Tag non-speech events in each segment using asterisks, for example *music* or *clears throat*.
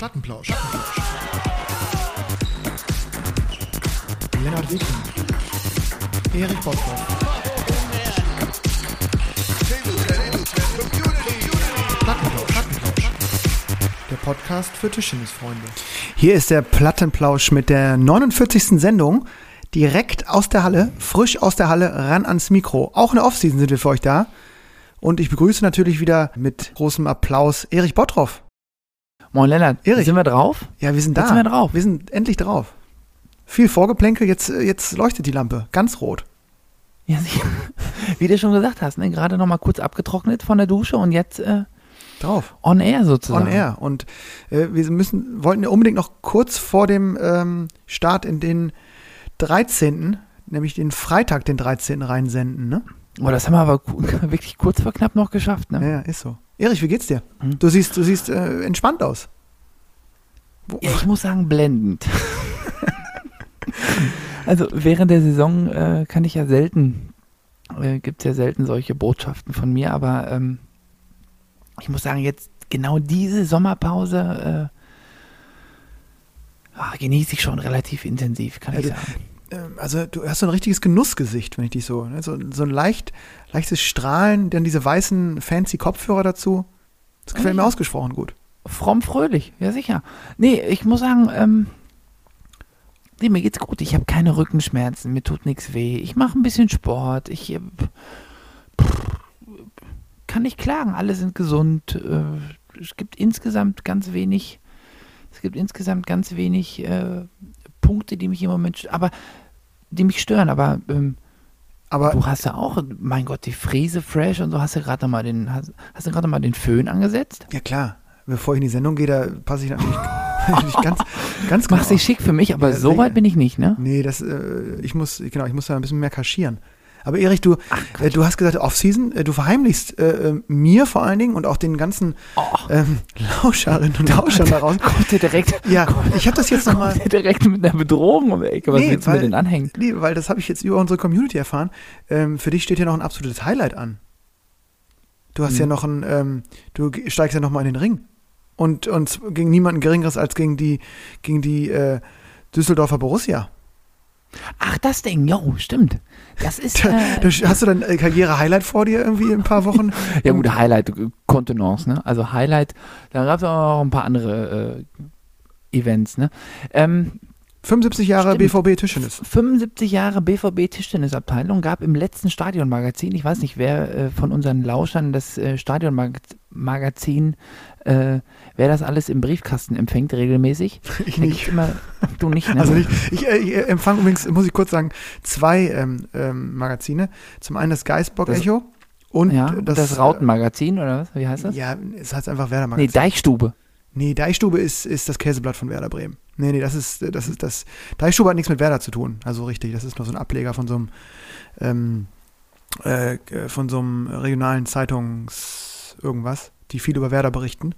Plattenplausch. Lennart Wiking. Erich Bosbach. Plattenplausch. Plattenplausch. Der Podcast für Tischtennisfreunde. Hier ist der Plattenplausch mit der 49. Sendung. Direkt aus der Halle, frisch aus der Halle, ran ans Mikro. Auch in der Offseason sind wir für euch da. Und ich begrüße natürlich wieder mit großem Applaus Erich Bottroff. Moin Lennart, Erich. sind wir drauf? Ja, wir sind da. Jetzt sind wir drauf. Wir sind endlich drauf. Viel Vorgeplänkel, jetzt, jetzt leuchtet die Lampe. Ganz rot. Ja. *laughs* Wie du schon gesagt hast, ne? gerade noch mal kurz abgetrocknet von der Dusche und jetzt äh, Drauf. on air sozusagen. On air. Und äh, wir müssen, wollten ja unbedingt noch kurz vor dem ähm, Start in den 13., nämlich den Freitag, den 13. reinsenden, ne? Oh, das haben wir aber *laughs* wirklich kurz vor knapp noch geschafft. Ne? Ja, ist so. Erich, wie geht's dir? Hm. Du siehst, du siehst äh, entspannt aus. Ja, ich muss sagen, blendend. *laughs* also während der Saison äh, kann ich ja selten, äh, gibt es ja selten solche Botschaften von mir, aber ähm, ich muss sagen, jetzt genau diese Sommerpause äh, ah, genieße ich schon relativ intensiv, kann ich Also, sagen. Ähm, also du hast so ein richtiges Genussgesicht, wenn ich dich so, ne? so, so ein leicht, leichtes Strahlen, dann diese weißen fancy Kopfhörer dazu. Das gefällt mir Ja. ausgesprochen gut. Fromm fröhlich, ja sicher. Nee, ich muss sagen, ähm, nee, mir geht's gut. Ich habe keine Rückenschmerzen, mir tut nichts weh. Ich mache ein bisschen Sport. Ich äh, pff, kann nicht klagen. Alle sind gesund. Äh, es gibt insgesamt ganz wenig. Es gibt insgesamt ganz wenig äh, Punkte, die mich im Moment, aber die mich stören. Aber ähm, Aber du hast ja auch, mein Gott, die Fräse fresh und so. Hast du gerade mal den, hast, hast du gerade mal den Föhn angesetzt? ja klar, bevor ich in die Sendung gehe, da passe ich natürlich, *laughs* natürlich ganz, ganz genau. Machst dich schick für mich, aber Ja, so weit bin ich nicht, ne? Nee, das, äh, ich muss, genau, ich muss da ein bisschen mehr kaschieren. Aber Erich, du, Ach, äh, du hast gesagt, Off-Season, äh, du verheimlichst äh, äh, mir vor allen Dingen und auch den ganzen Oh, ähm, Lauscherinnen und Lauschern da raus. kommt der direkt, Ja, ich habe das jetzt nochmal, kommt direkt mit einer Bedrohung um die Ecke. Was Nee, willst du mir weil- denn anhängen? nee, weil das habe ich jetzt über unsere Community erfahren. Ähm, für dich steht ja noch ein absolutes Highlight an. Du hast Mhm. ja noch ein, ähm, du steigst ja nochmal in den Ring. Und, und gegen niemanden Geringeres als gegen die, gegen die äh, Düsseldorfer Borussia. Ach, das Ding, jo, stimmt. Das ist, Da, äh, da, hast du dann äh, Karriere-Highlight vor dir irgendwie in ein paar Wochen? *laughs* ja gut, Highlight, äh, Kontenance, ne? Also Highlight, da gab es auch noch ein paar andere äh, Events, ne? Ähm, 75 Jahre Stimmt. BVB Tischtennis. 75 Jahre BVB Tischtennisabteilung gab im letzten Stadionmagazin, ich weiß nicht, wer äh, von unseren Lauschern das äh, Stadionmagazin, äh, wer das alles im Briefkasten empfängt regelmäßig. *laughs* Ich nicht. immer, du nicht, ne? Also nicht. Ich, äh, ich äh, empfange übrigens, muss ich kurz sagen, zwei ähm, ähm, Magazine. Zum einen das Geistbock Das- Echo und ja, das, das, Rautenmagazin oder was? Wie heißt das? Ja, es heißt einfach Werder nee, Magazin. Deichstube. Nee, Deichstube ist, ist das Käseblatt von Werder Bremen. Nee, nee, das ist, das ist das. Deichstube hat nichts mit Werder zu tun. Also richtig, das ist nur so ein Ableger von so einem, ähm, äh, von so einem regionalen Zeitungs irgendwas, die viel über Werder berichten.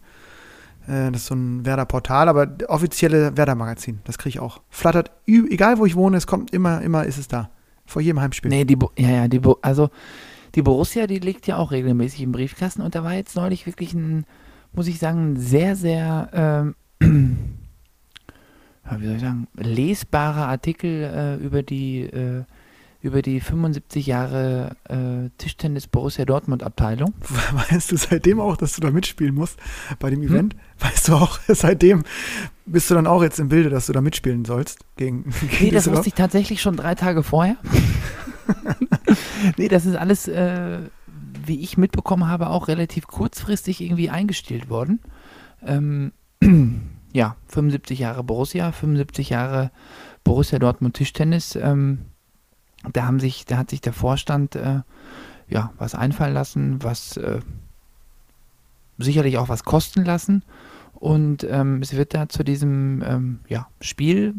Äh, das ist so ein Werder-Portal, aber offizielle Werder-Magazin, das kriege ich auch. Flattert, egal wo ich wohne, es kommt immer, immer ist es da. Vor jedem Heimspiel. Nee, die, Bo- ja, ja, die, Bo- also die Borussia, die liegt ja auch regelmäßig im Briefkasten und da war jetzt neulich wirklich ein, muss ich sagen, ein sehr, sehr, ähm, *clears throat* wie soll ich sagen, lesbarer Artikel äh, über die, äh, über die 75 Jahre äh, Tischtennis Borussia Dortmund Abteilung. *laughs* Weißt du seitdem auch, dass du da mitspielen musst bei Hm? dem Event? Weißt du auch, *laughs* seitdem bist du dann auch jetzt im Bilde, dass du da mitspielen sollst gegen, *laughs* gegen Nee, das wusste ich tatsächlich schon drei Tage vorher. nee, das ist alles, äh, wie ich mitbekommen habe, auch relativ kurzfristig irgendwie eingestellt worden. Ähm, *clears throat* ja, 75 Jahre Borussia, 75 Jahre Borussia Dortmund Tischtennis. Ähm, da haben sich, da hat sich der Vorstand äh, ja was einfallen lassen, was äh, sicherlich auch was kosten lassen. Und ähm, es wird da zu diesem ähm, ja, Spiel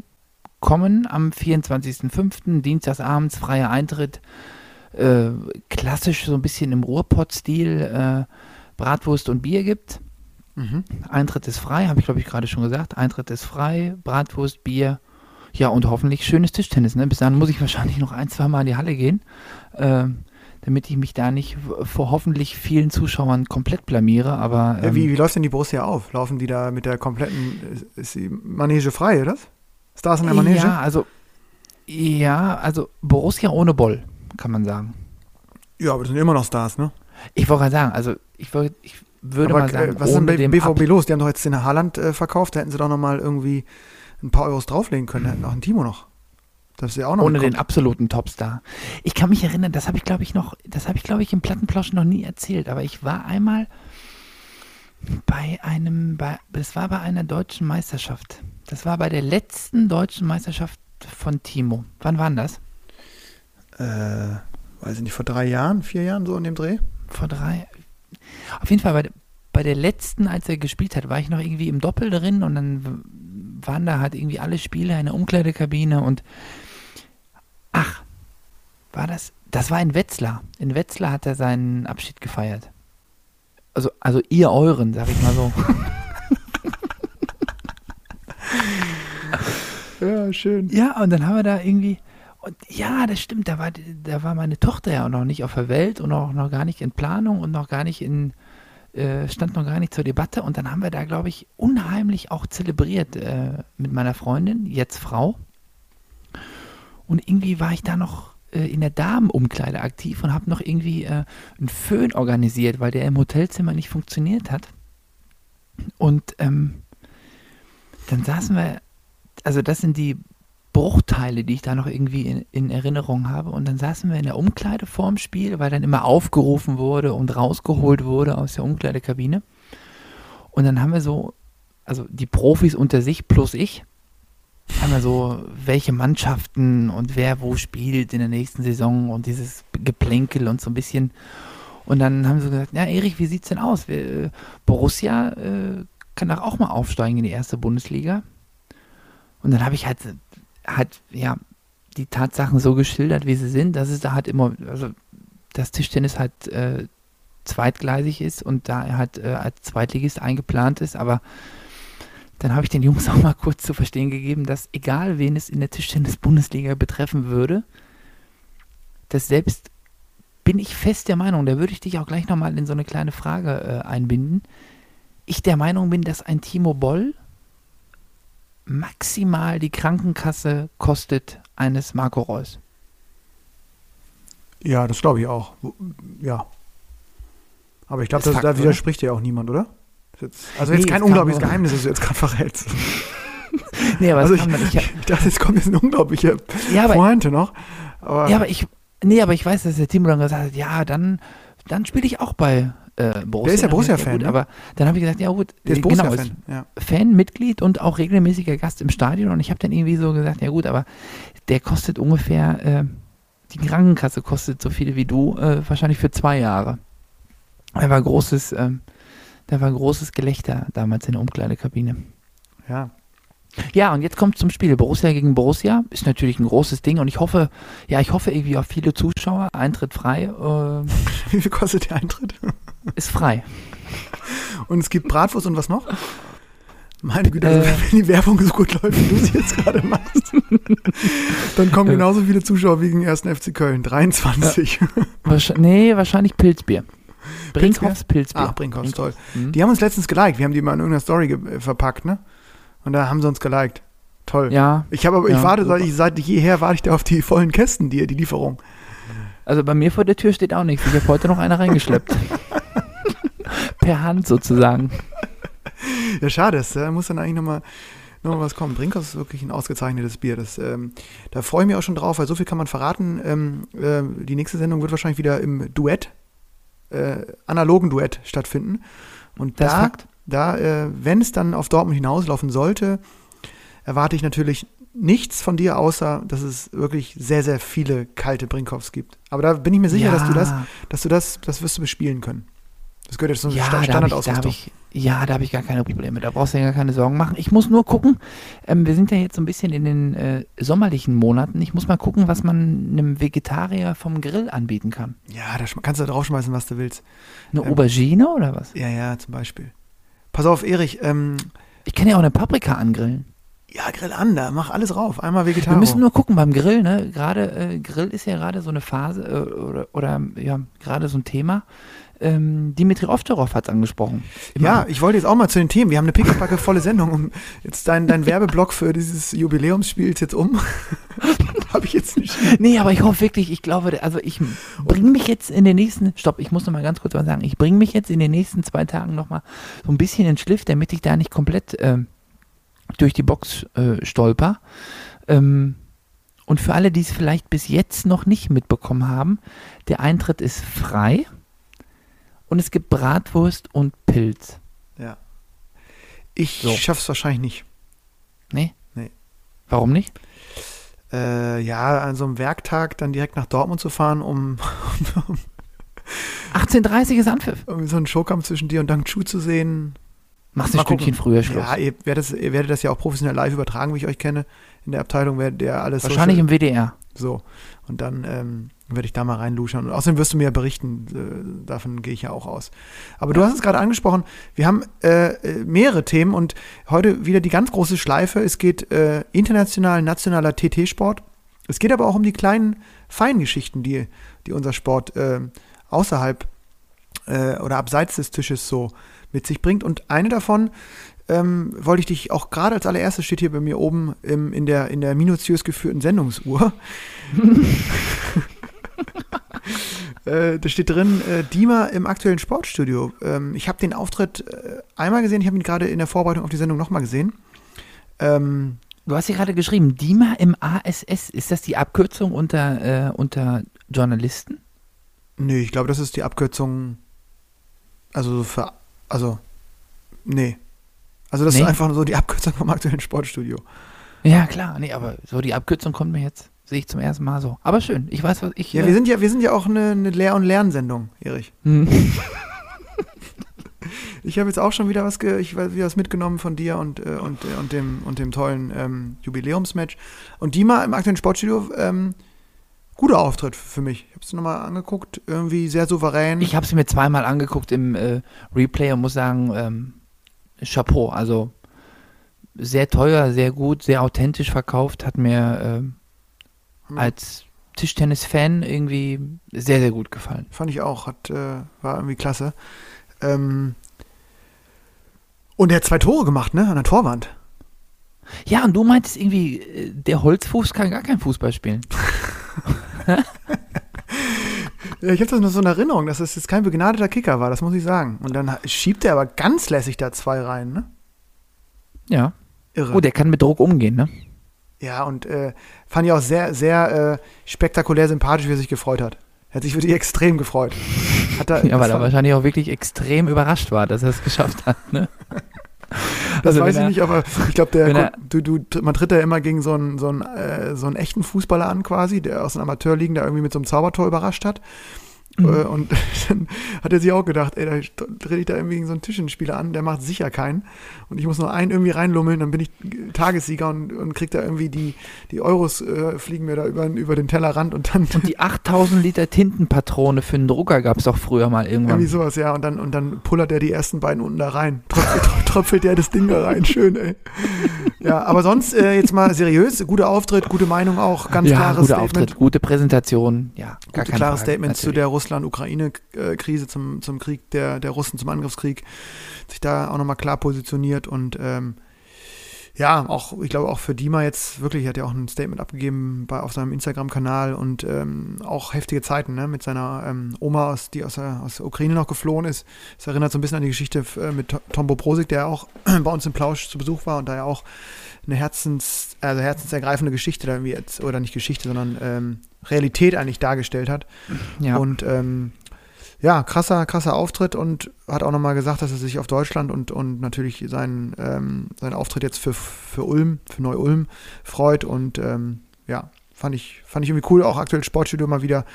kommen am 24.05. Dienstagsabends, freier Eintritt. Äh, klassisch so ein bisschen im Ruhrpott-Stil äh, Bratwurst und Bier gibt. Mhm. Eintritt ist frei, habe ich glaube ich gerade schon gesagt. Eintritt ist frei, Bratwurst, Bier. Ja, und hoffentlich schönes Tischtennis. Ne? Bis dahin muss ich wahrscheinlich noch ein, zwei Mal in die Halle gehen. Ähm, damit ich mich da nicht vor hoffentlich vielen Zuschauern komplett blamiere. Aber Ja, ähm, wie, wie läuft denn die Borussia auf? Laufen die da mit der kompletten, ist, ist die Manege frei, oder? Stars in der Manege? ja, also ja, also Borussia ohne Boll, kann man sagen. Ja, aber das sind immer noch Stars, ne? Ich wollte gerade sagen, also ich, wollt, ich würde aber mal sagen, äh, was ist denn bei dem BVB Ab- los? Die haben doch jetzt den Haaland äh, verkauft, da hätten sie doch nochmal irgendwie ein paar Euros drauflegen können. Da hätten auch einen Timo noch. Das ist ja auch noch ohne den absoluten Topstar. Ich kann mich erinnern, das habe ich glaube ich noch, das habe ich glaube ich im Plattenplausch noch nie erzählt, aber ich war einmal bei einem, bei, das war bei einer deutschen Meisterschaft. Das war bei der letzten deutschen Meisterschaft von Timo. Wann war denn das? Äh, weiß ich nicht, vor drei Jahren, vier Jahren so in dem Dreh? Vor drei. Auf jeden Fall bei, der- bei der letzten, als er gespielt hat, war ich noch irgendwie im Doppel drin und dann waren da halt irgendwie alle Spieler in der Umkleidekabine und ach, war das? Das war in Wetzlar. In Wetzlar hat er seinen Abschied gefeiert. Also, also ihr euren, sag ich mal so. *laughs* Ja, schön. Ja, und dann haben wir da irgendwie. Und ja, das stimmt, da war, da war meine Tochter ja auch noch nicht auf der Welt und auch noch gar nicht in Planung und noch gar nicht in, äh, stand noch gar nicht zur Debatte. Und dann haben wir da, glaube ich, unheimlich auch zelebriert äh, mit meiner Freundin, jetzt Frau. Und irgendwie war ich da noch äh, in der Damenumkleide aktiv und habe noch irgendwie äh, einen Föhn organisiert, weil der im Hotelzimmer nicht funktioniert hat. Und ähm, dann saßen wir, also das sind die Bruchteile, die ich da noch irgendwie in, in Erinnerung habe. Und dann saßen wir in der Umkleide vorm Spiel, weil dann immer aufgerufen wurde und rausgeholt wurde aus der Umkleidekabine. Und dann haben wir so, also die Profis unter sich plus ich, haben wir so, welche Mannschaften und wer wo spielt in der nächsten Saison und dieses Geplänkel und so ein bisschen. Und dann haben sie gesagt, ja Erich, wie sieht's denn aus? Äh, Borussia äh, kann doch auch mal aufsteigen in die erste Bundesliga. Und dann habe ich halt, halt, ja, die Tatsachen so geschildert, wie sie sind, dass es da halt immer, also das Tischtennis halt äh, zweitgleisig ist und da er halt äh, als Zweitligist eingeplant ist, aber dann habe ich den Jungs *laughs* auch mal kurz zu verstehen gegeben, dass egal wen es in der Tischtennis-Bundesliga betreffen würde, dass selbst bin ich fest der Meinung, da würde ich dich auch gleich nochmal in so eine kleine Frage äh, einbinden, ich der Meinung bin, dass ein Timo Boll maximal die Krankenkasse kostet eines Marco Reus. Ja, das glaube ich auch. Ja. Aber ich glaube, da oder? widerspricht ja auch niemand, oder? Jetzt, also jetzt Nee, kein es kam unglaubliches Geheimnis, das du jetzt gerade verrätst. *laughs* Nee, aber, Also ich, ich, ich dachte, jetzt kommt jetzt eine unglaubliche ja, aber, Pointe noch. Aber, ja, aber ich, nee, aber ich weiß, dass der Timo dann gesagt hat, ja, dann, dann spiele ich auch bei äh, Borussia. Der ist ja Borussia-Fan, gut, ne? Aber dann habe ich gesagt, ja gut, der ist äh, genau, Borussia-Fan. Ja. Fan, Mitglied und auch regelmäßiger Gast im Stadion. Und ich habe dann irgendwie so gesagt, ja gut, aber der kostet ungefähr, äh, die Krankenkasse kostet so viel wie du, äh, wahrscheinlich für zwei Jahre. Da war großes, ähm, da war großes Gelächter damals in der Umkleidekabine. ja. Ja, und jetzt kommt zum Spiel. Borussia gegen Borussia ist natürlich ein großes Ding und ich hoffe, ja, ich hoffe irgendwie auf viele Zuschauer. Eintritt frei, äh, *laughs* Wie viel kostet der Eintritt? Ist frei. Und es gibt Bratwurst und was noch? Meine Güte, also Äh. wenn die Werbung so gut läuft, wie du sie jetzt gerade machst, dann kommen genauso viele Zuschauer wie gegen den 1. FC Köln. 23. Wahrsch nee, wahrscheinlich Pilzbier. Brinkhoffs Pilzbier. Ach, Brinkhoffs, toll. Hm? Die haben uns letztens geliked. Wir haben die mal in irgendeiner Story äh, verpackt, ne? Und da haben sie uns geliked. Toll. Ja, Ich habe aber, ich Ja, warte, seit, ich, seit jeher warte ich da auf die vollen Kästen, die, die Lieferung. also bei mir vor der Tür steht auch nichts. Ich habe heute noch eine reingeschleppt. *laughs* per Hand sozusagen. *laughs* Ja, schade, es, da muss dann eigentlich nochmal noch mal was kommen. Brinkhoffs ist wirklich ein ausgezeichnetes Bier. Das, ähm, da freue ich mich auch schon drauf, weil so viel kann man verraten. Ähm, äh, die nächste Sendung wird wahrscheinlich wieder im Duett, äh, analogen Duett stattfinden. Und Das da, Fakt. da äh, wenn es dann auf Dortmund hinauslaufen sollte, erwarte ich natürlich nichts von dir, außer dass es wirklich sehr, sehr viele kalte Brinkhoffs gibt. Aber da bin ich mir sicher, ja, dass du das, dass du das, das wirst du bespielen können. Das gehört jetzt zu ja, da da Standardausrüstung. ja, da habe ich gar keine Probleme. Da brauchst du dir gar keine Sorgen machen. Ich muss nur gucken, ähm, wir sind ja jetzt so ein bisschen in den äh, sommerlichen Monaten. Ich muss mal gucken, was man einem Vegetarier vom Grill anbieten kann. Ja, da kannst du draufschmeißen, was du willst. Eine Ähm, Aubergine oder was? Ja, ja, zum Beispiel. Pass auf, Erich, ähm, Ich kann ja auch eine Paprika angrillen. Ja, Grill an, da mach alles rauf. Einmal Wir Vegetarier. müssen nur gucken beim Grill, ne? Gerade äh, Grill ist ja gerade so eine Phase äh, oder, oder ja, gerade so ein Thema. Ähm, Dimitri Ovtcharov hat es angesprochen. Immer. Ja, ich wollte jetzt auch mal zu den Themen. Wir haben eine pickepacke volle Sendung. Um jetzt dein, dein Werbeblock für dieses Jubiläumsspiel ist jetzt um. *laughs* Habe ich jetzt nicht. Nee, aber ich hoffe wirklich, ich glaube, also ich bringe mich jetzt in den nächsten, stopp, ich muss noch mal ganz kurz was sagen, ich bringe mich jetzt in den nächsten zwei Tagen noch mal so ein bisschen in Schliff, damit ich da nicht komplett ähm, durch die Box äh, stolper. Ähm, und für alle, die es vielleicht bis jetzt noch nicht mitbekommen haben, der Eintritt ist frei und es gibt Bratwurst und Pilz. Ja. Ich So. schaff's wahrscheinlich nicht. Nee? Nee. Warum nicht? Äh, ja, an so einem Werktag dann direkt nach Dortmund zu fahren, um, *laughs* 18.30 ist Anpfiff. um so einen Showkampf zwischen dir und Dang Chu zu sehen. Machst du ein gucken. früher Schluss. Ja, ihr werdet, ihr werdet das ja auch professionell live übertragen, wie ich euch kenne. In der Abteilung werdet ihr alles Wahrscheinlich Social- im WDR. So. Und dann ähm, werde ich da mal reinluschern. Und außerdem wirst du mir ja berichten, äh, davon gehe ich ja auch aus. Aber du hast es gerade angesprochen, wir haben äh, äh, mehrere Themen und heute wieder die ganz große Schleife. Es geht äh, international, nationaler TT-Sport. Es geht aber auch um die kleinen Feingeschichten, die, die unser Sport äh, außerhalb äh, oder abseits des Tisches so mit sich bringt. Und eine davon ähm, wollte ich dich auch gerade als allererstes steht hier bei mir oben im, in, der, in der minutiös geführten Sendungsuhr. *laughs* äh, da steht drin, äh, Dima im aktuellen Sportstudio. Ähm, ich habe den Auftritt äh, einmal gesehen, ich habe ihn gerade in der Vorbereitung auf die Sendung nochmal gesehen. Ähm, Du hast hier gerade geschrieben, DIMA im ASS. Ist das die Abkürzung unter, äh, unter Journalisten? nee, ich glaube, das ist die Abkürzung. Also so für. Also. Nee. Also das Nee? ist einfach nur so die Abkürzung vom aktuellen Sportstudio. Ja, klar. Nee, aber so die Abkürzung kommt mir jetzt, sehe ich zum ersten Mal so. Aber schön. Ich weiß, was ich. Ja, äh, wir sind ja, wir sind ja auch eine, eine Lehr- und Lernsendung, Erich. hm. *laughs* Ich habe jetzt auch schon wieder was, ge ich weiß, wieder was mitgenommen von dir und, äh, und, äh, und, dem, und dem tollen ähm, Jubiläumsmatch. Und Dima im aktuellen Sportstudio, ähm, guter Auftritt für mich. Ich habe es nochmal angeguckt, irgendwie sehr souverän. Ich habe es mir zweimal angeguckt im äh, Replay und muss sagen, ähm, Chapeau. Also sehr teuer, sehr gut, sehr authentisch verkauft. Hat mir ähm, Hm. als Tischtennis-Fan irgendwie sehr, sehr gut gefallen. Fand ich auch, hat, äh, war irgendwie klasse. Ähm, und er hat zwei Tore gemacht, ne, an der Torwand. Ja, und du meintest irgendwie, äh, der Holzfuß kann gar kein Fußball spielen. *laughs* *laughs* Ja, ich habe das nur so in Erinnerung, dass es jetzt kein begnadeter Kicker war, das muss ich sagen. Und dann schiebt er aber ganz lässig da zwei rein, ne? Ja. Irre. Oh, der kann mit Druck umgehen, ne? Ja, und äh, fand ich auch sehr, sehr äh, spektakulär sympathisch, wie er sich gefreut hat. Er hat sich wirklich extrem gefreut. Hat er, *laughs* Ja, weil er wahrscheinlich auch wirklich extrem überrascht war, dass er es geschafft hat, ne? *laughs* das Also weiß ich nicht, aber ich glaube, der du, du, man tritt ja immer gegen so einen, so, einen, äh, so einen echten Fußballer an quasi, der aus den Amateurligen da irgendwie mit so einem Zaubertor überrascht hat. Mhm. Äh, und *laughs* dann hat er sich auch gedacht, ey, da trete ich da irgendwie gegen so einen Tischenspieler an, der macht sicher keinen. Und ich muss nur einen irgendwie reinlummeln, dann bin ich Tagessieger und, und krieg da irgendwie die, die Euros äh, fliegen mir da über, über den Tellerrand und dann Und die 8000 Liter Tintenpatrone für einen Drucker gab es doch früher mal irgendwann. Irgendwie sowas, ja. Und dann, und dann pullert er die ersten beiden unten da rein. *laughs* Tröpfelt, tröpfelt er das Ding da rein. Schön, ey. Ja, aber sonst äh, jetzt mal seriös. Guter Auftritt, gute Meinung auch. Ganz ja, klares guter Statement. Auftritt, gute Präsentation, ja. Gar Gute, klares Frage, Statement zu natürlich. der Russland-Ukraine-Krise, zum, zum Krieg der, der Russen, zum Angriffskrieg. Sich da auch nochmal klar positioniert und ähm, ja, auch, ich glaube auch für Dima jetzt wirklich, hat ja auch ein Statement abgegeben bei, auf seinem Instagram-Kanal und ähm, auch heftige Zeiten, ne, mit seiner ähm, Oma, aus, die aus der, aus der Ukraine noch geflohen ist. Das erinnert so ein bisschen an die Geschichte äh, mit To- Tombo Prosik, der auch *clears throat* bei uns im Plausch zu Besuch war und da ja auch eine Herzens, also herzensergreifende Geschichte da irgendwie jetzt, oder nicht Geschichte, sondern ähm, Realität eigentlich dargestellt hat. Ja. Und ähm, ja, krasser, krasser Auftritt und hat auch nochmal gesagt, dass er sich auf Deutschland und, und natürlich seinen, ähm, seinen Auftritt jetzt für, für Ulm, für Neu-Ulm freut. Und ähm, ja, fand ich, fand ich irgendwie cool. Auch aktuell Sportstudio mal wieder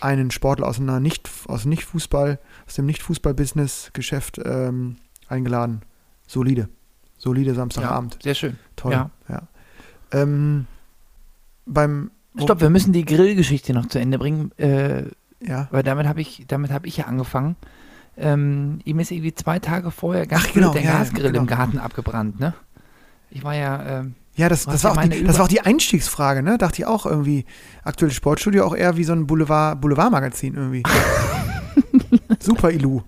einen Sportler aus einer nicht, aus Nicht-Fußball, aus dem Nicht-Fußball-Business-Geschäft ähm, eingeladen. Solide. Solide Samstagabend. Sehr schön. Toll. Ja. Ja. Ähm, beim Stopp, wir müssen die Grillgeschichte noch zu Ende bringen, äh, ja. weil damit habe ich, damit habe ich ja angefangen. Ähm, ihm ist irgendwie zwei Tage vorher ganz Ach, genau, der ja, Gasgrill genau. im Garten abgebrannt, ne? Ich war ja, ähm, Ja, das, das, ja war auch die, das war auch die Einstiegsfrage, ne? Dachte ich auch irgendwie. Aktuelles Sportstudio auch eher wie so ein Boulevard, Boulevardmagazin irgendwie. *laughs* Super Ilu.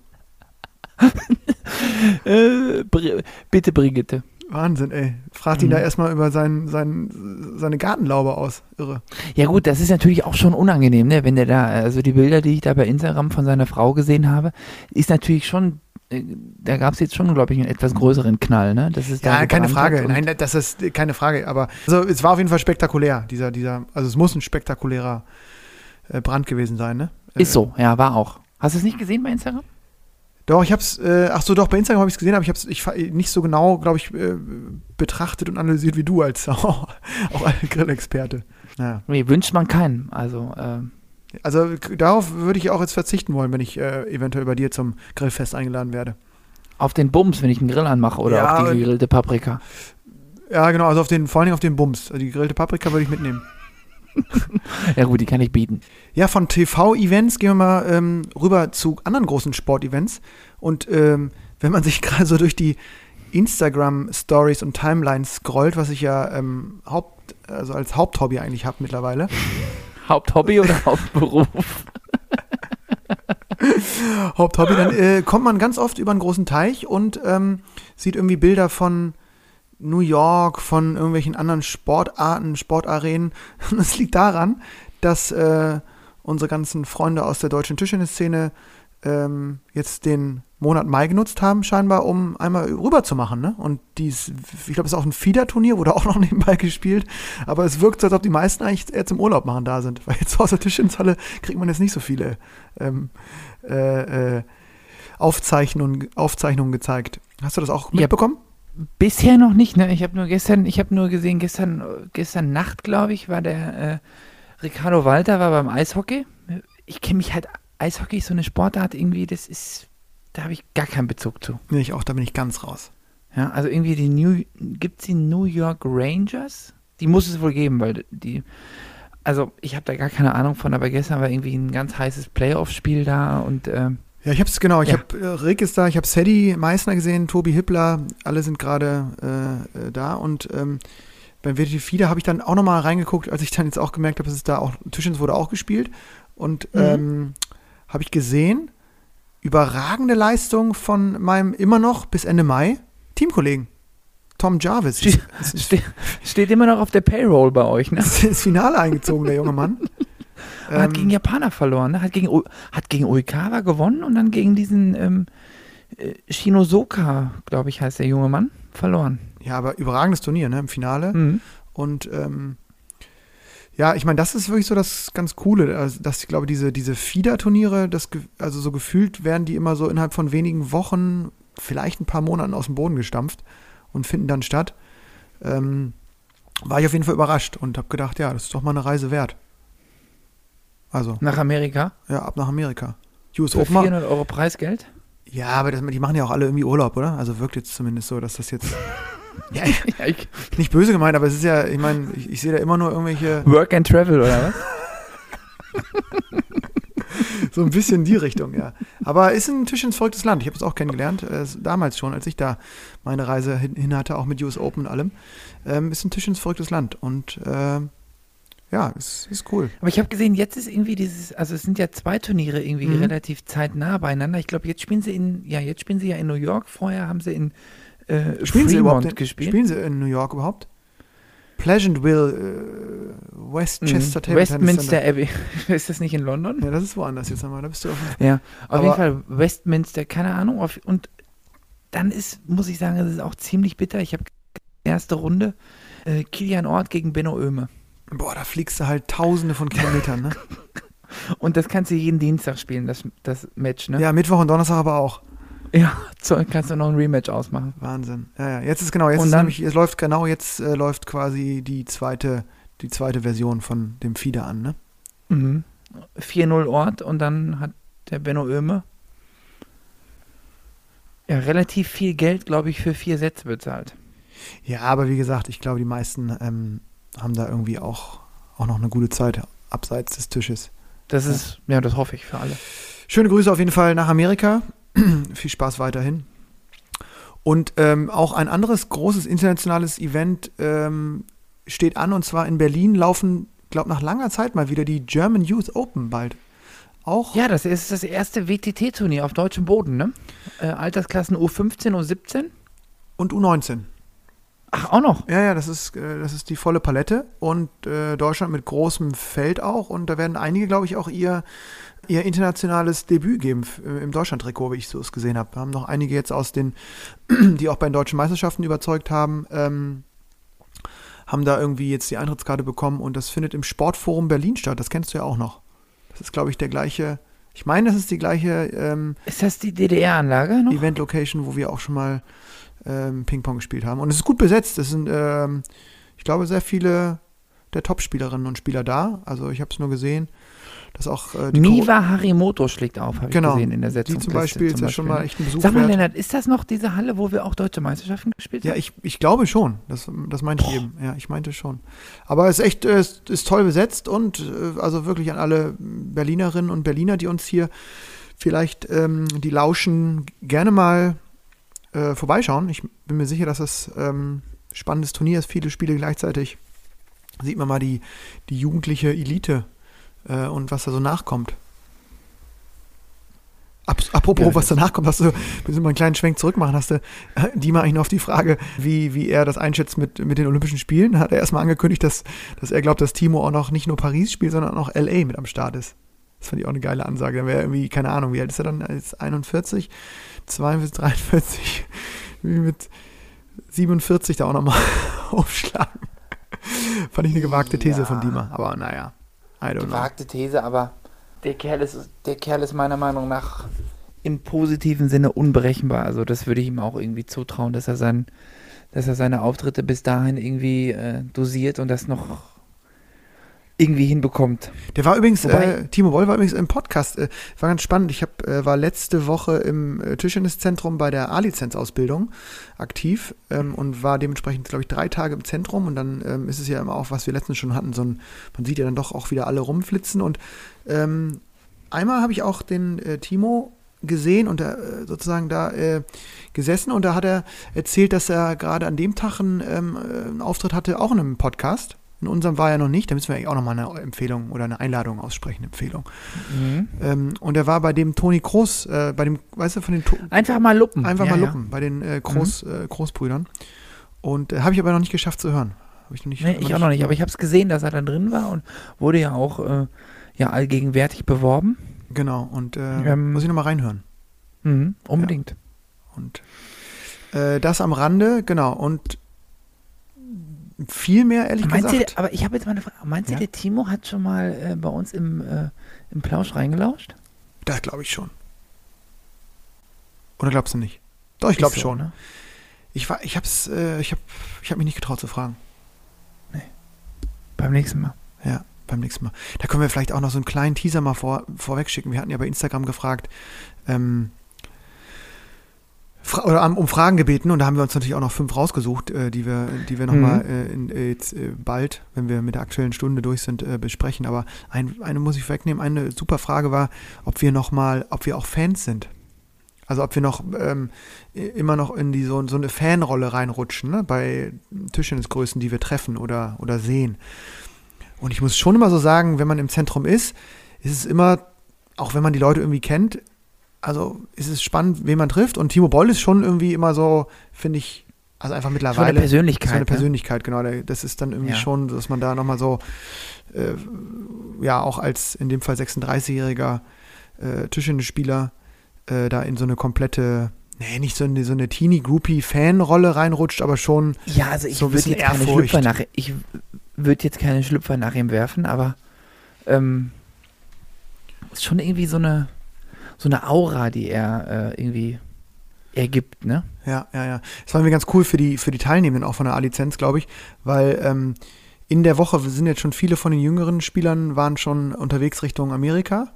Äh, Bri bitte, Brigitte. Wahnsinn, ey. Fragt ihn Mhm. da erstmal über sein, sein, seine Gartenlaube aus. Irre. Ja gut, das ist natürlich auch schon unangenehm, ne? Wenn der da, also die Bilder, die ich da bei Instagram von seiner Frau gesehen habe, ist natürlich schon, äh, da gab es jetzt schon, glaube ich, einen etwas größeren Knall, ne? Das ist da Ja, keine gebrannt hat Frage. Nein, das ist keine Frage. Aber also, es war auf jeden Fall spektakulär, dieser, dieser, also es muss ein spektakulärer äh, Brand gewesen sein, ne? Ist Äh, so, ja, war auch. Hast du es nicht gesehen bei Instagram? Doch, ich hab's, äh, ach so, doch, bei Instagram habe ich es gesehen, aber ich habe es ich, nicht so genau, glaube ich, äh, betrachtet und analysiert wie du als *laughs* auch, auch Grillexperte. Naja. Nee, wünscht man keinen. Also, äh, Also darauf würde ich auch jetzt verzichten wollen, wenn ich äh, eventuell bei dir zum Grillfest eingeladen werde. auf den Bums, wenn ich einen Grill anmache oder Ja, auf die und- gegrillte Paprika. Ja, genau, also auf den, vor allen Dingen auf den Bums. Also die gegrillte Paprika würde ich mitnehmen. Ja gut, die kann ich bieten. Ja, von TV-Events gehen wir mal ähm, rüber zu anderen großen Sportevents. Und ähm, wenn man sich *laughs* gerade so durch die Instagram-Stories und Timelines scrollt, was ich ja ähm, Haupt, also als Haupthobby eigentlich habe mittlerweile, *laughs* Haupthobby oder *laughs* Hauptberuf? Haupthobby, dann äh, kommt man ganz oft über einen großen Teich und ähm, sieht irgendwie Bilder von New York, von irgendwelchen anderen Sportarten, Sportarenen. *laughs* Und es liegt daran, dass äh, unsere ganzen Freunde aus der deutschen Tischtennisszene ähm, jetzt den Monat Mai genutzt haben, scheinbar, um einmal rüber zu machen. Ne? Und dies, ich glaube, es ist auch ein Fiederturnier, wurde *laughs* auch noch nebenbei gespielt. Aber es wirkt so, als ob die meisten eigentlich eher zum Urlaub machen da sind. Weil jetzt aus der Tischtennishalle kriegt man jetzt nicht so viele ähm, äh, äh, Aufzeichnungen, Aufzeichnungen gezeigt. Hast du das auch Ja. Bisher noch nicht, ne? Ich habe nur gestern, ich habe nur gesehen, gestern, äh, gestern Nacht, glaube ich, war der äh, Ricardo Walter war beim Eishockey. Ich kenne mich halt, Eishockey ist so eine Sportart irgendwie, das ist, da habe ich gar keinen Bezug zu. Nee, ich auch, da bin ich ganz raus. Ja, also irgendwie die New, gibt's die New York Rangers? Die muss es wohl geben, weil die, also ich habe da gar keine Ahnung von, aber gestern war irgendwie ein ganz heißes Playoff-Spiel da und ähm, Ja, ich hab's genau. Ich Ja. hab äh, Rick ist da, ich hab Sadie Meissner gesehen, Tobi Hippler, alle sind gerade äh, äh, da und ähm, beim WTF Fieder habe ich dann auch nochmal reingeguckt, als ich dann jetzt auch gemerkt habe, dass es da auch Tischens wurde auch gespielt und Mhm. ähm, habe ich gesehen, überragende Leistung von meinem immer noch bis Ende Mai Teamkollegen Tom Jarvis. Ste *laughs* steht immer noch auf der Payroll bei euch, ne? *laughs* ist ins Finale eingezogen, der junge Mann. *laughs* hat Ähm, gegen Japaner verloren, ne? Hat gegen, hat gegen Uikawa gewonnen und dann gegen diesen ähm, äh, Shinozoka, glaube ich, heißt der junge Mann, verloren. ja, aber überragendes Turnier, ne, im Finale. Mhm. Und ähm, ja, ich meine, das ist wirklich so das ganz Coole, also, dass ich glaube, diese, diese ge- also so gefühlt werden die immer so innerhalb von wenigen Wochen, vielleicht ein paar Monaten aus dem Boden gestampft und finden dann statt. Ähm, war ich auf jeden Fall überrascht und habe gedacht, ja, das ist doch mal eine Reise wert. Also, Nach Amerika ja, ab nach Amerika. US für Open. ma- 400 Euro Preisgeld. Ja, aber das, die machen ja auch alle irgendwie Urlaub, oder? Also wirkt jetzt zumindest so, dass das jetzt. *laughs* ja, Ja, ich, nicht böse gemeint, aber es ist ja, ich meine, ich, ich sehe da immer nur irgendwelche. Work and Travel oder was? *laughs* So ein bisschen in die Richtung, ja. Aber ist ein Tisch ins verrücktes Land. Ich habe es auch kennengelernt, äh, damals schon, als ich da meine Reise hin, hin hatte, auch mit US Open und allem. Ähm, ist ein Tisch ins verrücktes Land. Und ähm, ja, ist, ist cool. Aber ich habe gesehen, jetzt ist irgendwie dieses, also es sind ja zwei Turniere irgendwie Mhm. relativ zeitnah beieinander. Ich glaube, jetzt spielen sie in, ja, jetzt spielen sie ja in New York. Vorher haben sie in äh, Spielen sie überhaupt Fremont in, gespielt. Spielen sie in New York überhaupt? Pleasantville, äh, Westchester Mhm. Westminster. Abbey. *laughs* ist das nicht in London? Ja, das ist woanders jetzt einmal. Da bist du auf Ja, auf Aber- jeden Fall Westminster, keine Ahnung. Auf, und dann ist, muss ich sagen, es ist auch ziemlich bitter. Ich habe erste Runde äh, Kilian Ort gegen Benno Oehme. Boah, da fliegst du halt tausende von Kilometern, ne? *laughs* Und das kannst du jeden Dienstag spielen, das, das Match, ne? Ja, Mittwoch und Donnerstag aber auch. Ja, *laughs* so, kannst du noch ein Rematch ausmachen. Wahnsinn. Ja, ja. Jetzt ist genau, jetzt Und ist dann- nämlich, es läuft genau, jetzt äh, läuft quasi die zweite, die zweite Version von dem Fieder an, ne? Mhm. 4-0 Ort und dann hat der Benno Oehme ja relativ viel Geld, glaube ich, für vier Sätze bezahlt. Ja, aber wie gesagt, ich glaube, die meisten ähm, haben da irgendwie auch, auch noch eine gute Zeit abseits des Tisches. Das ist, ja, das hoffe ich für alle. Schöne Grüße auf jeden Fall nach Amerika. *clears throat* Viel Spaß weiterhin. Und ähm, auch ein anderes großes internationales Event ähm, steht an und zwar in Berlin laufen, glaube nach langer Zeit mal wieder die German Youth Open bald. Auch Ja, das ist das erste WTT-Turnier auf deutschem Boden, ne? Äh, Altersklassen U15 und 17. und U19. Ach, auch noch. Ja, ja, das ist, äh, das ist die volle Palette und äh, Deutschland mit großem Feld auch und da werden einige, glaube ich, auch ihr, ihr internationales Debüt geben äh, im Deutschland-Trikot, wie ich so es gesehen habe. Haben noch einige jetzt aus den, *clears throat* die auch bei den deutschen Meisterschaften überzeugt haben, ähm, haben da irgendwie jetzt die Eintrittskarte bekommen und das findet im Sportforum Berlin statt. Das kennst du ja auch noch. Das ist, glaube ich, der gleiche, ich meine, das ist die gleiche ähm, Ist das die DDR-Anlage noch? Event-Location, wo wir auch schon mal ähm, Ping-Pong gespielt haben. Und es ist gut besetzt. Es sind, ähm, ich glaube, sehr viele der Top-Spielerinnen und Spieler da. Also ich habe es nur gesehen, dass auch äh, die Miwa Harimoto schlägt auf, habe Genau. ich gesehen in der die Setzung. zum Beispiel ist ja schon mal echt ein Besuch Sag mal, wert. Lennart, ist das noch diese Halle, wo wir auch deutsche Meisterschaften gespielt Ja, haben? ich, ich glaube schon. Das, das meinte ich eben. Ja, ich meinte schon. Aber es ist echt, äh, es ist toll besetzt und äh, also wirklich an alle Berlinerinnen und Berliner, die uns hier vielleicht ähm, die lauschen, gerne mal äh, vorbeischauen. Ich bin mir sicher, dass es ähm, spannendes Turnier ist, viele Spiele gleichzeitig. Sieht man mal die, die jugendliche Elite äh, und was da so nachkommt. Ap apropos, Ja, was danach kommt, hast du, wir sind mal einen kleinen Schwenk zurück machen, hast du äh, die mal eigentlich noch auf die Frage, wie, wie er das einschätzt mit, mit den Olympischen Spielen. Hat er erstmal angekündigt, dass, dass er glaubt, dass Timo auch noch nicht nur Paris spielt, sondern auch LA mit am Start ist. Das fand ich auch eine geile Ansage. Dann wäre irgendwie, keine Ahnung, wie alt ist er dann? Als 41, 42, 43, wie mit 47 da auch nochmal *laughs* aufschlagen. Fand ich eine gewagte These Ja. von Dima. Aber naja, I don't know. Gewagte These, aber der Kerl, ist, der Kerl ist meiner Meinung nach im positiven Sinne unberechenbar. Also das würde ich ihm auch irgendwie zutrauen, dass er, sein, dass er seine Auftritte bis dahin irgendwie äh, dosiert und das noch irgendwie hinbekommt. Der war übrigens, äh, Timo Boll war übrigens im Podcast. Äh, war ganz spannend. Ich hab, äh, war letzte Woche im äh, Tischtenniszentrum bei der A-Lizenz-Ausbildung aktiv ähm, und war dementsprechend, glaube ich, drei Tage im Zentrum. Und dann ähm, ist es ja immer auch, was wir letztens schon hatten, so ein, man sieht ja dann doch auch wieder alle rumflitzen. Und ähm, einmal habe ich auch den äh, Timo gesehen und er, äh, sozusagen da äh, gesessen und da hat er erzählt, dass er gerade an dem Tag einen, ähm, äh, einen Auftritt hatte, auch in einem Podcast. In unserem war er noch nicht, da müssen wir eigentlich auch nochmal eine Empfehlung oder eine Einladung aussprechen, Empfehlung. Mhm. Ähm, und er war bei dem Toni Kroos, äh, bei dem, weißt du, von den to Einfach mal luppen. einfach ja, mal ja. luppen, bei den äh, Groß, äh, Großbrüdern. Und äh, habe ich aber noch nicht geschafft zu hören. Hab ich noch nicht, Nee, ich auch noch nicht, aber ich habe es gesehen, dass er da drin war und wurde ja auch äh, ja, allgegenwärtig beworben. Genau, und äh, Ähm, muss ich nochmal reinhören. Mhm, unbedingt. Und äh, das am Rande, genau. Und viel mehr, ehrlich Meinst du, gesagt. aber ich habe jetzt mal eine Frage. Meinst Ja? du, der Timo hat schon mal äh, bei uns im, äh, im Plausch reingelauscht? Das glaube ich schon. Oder glaubst du nicht? Doch, ich glaube so, schon. Ne? Ich, war, ich, hab's, äh, ich, hab, ich hab mich nicht getraut zu fragen. Beim nächsten Mal. Ja, beim nächsten Mal. Da können wir vielleicht auch noch so einen kleinen Teaser mal vor, vorweg schicken. Wir hatten ja bei Instagram gefragt, ähm, oder um Fragen gebeten und da haben wir uns natürlich auch noch fünf rausgesucht, äh, die wir, die wir nochmal Mhm. äh, äh, jetzt äh, bald, wenn wir mit der aktuellen Stunde durch sind, äh, besprechen. Aber ein, eine muss ich wegnehmen. Eine super Frage war, ob wir nochmal, ob wir auch Fans sind. Also ob wir noch ähm, immer noch in die so, so eine Fanrolle reinrutschen, ne? bei Tischtennisgrößen, die wir treffen oder, oder sehen. Und ich muss schon immer so sagen, wenn man im Zentrum ist, ist es immer, auch wenn man die Leute irgendwie kennt, also ist es spannend, wen man trifft. Und Timo Boll ist schon irgendwie immer so, finde ich, also einfach So mittlerweile. eine Persönlichkeit. So eine ne? Persönlichkeit, genau. Der- Das ist dann irgendwie Ja. schon, dass man da nochmal so, äh, ja, auch als in dem Fall 36-jähriger äh, Tischtennisspieler äh, da in so eine komplette, nee, nicht so eine, so eine Teenie-Groupie-Fan-Rolle reinrutscht, aber schon, Ja, also ich So ein würde bisschen jetzt keine Ehrfurcht. Schlüpfer nach ich würde jetzt keine Schlüpfer nach ihm werfen, aber ähm, ist schon irgendwie so eine so eine Aura, die er äh, irgendwie ergibt, ne? Ja, ja, ja. Das war mir ganz cool für die, für die Teilnehmenden auch von der A-Lizenz, glaube ich, weil ähm, in der Woche sind jetzt schon viele von den jüngeren Spielern waren schon unterwegs Richtung Amerika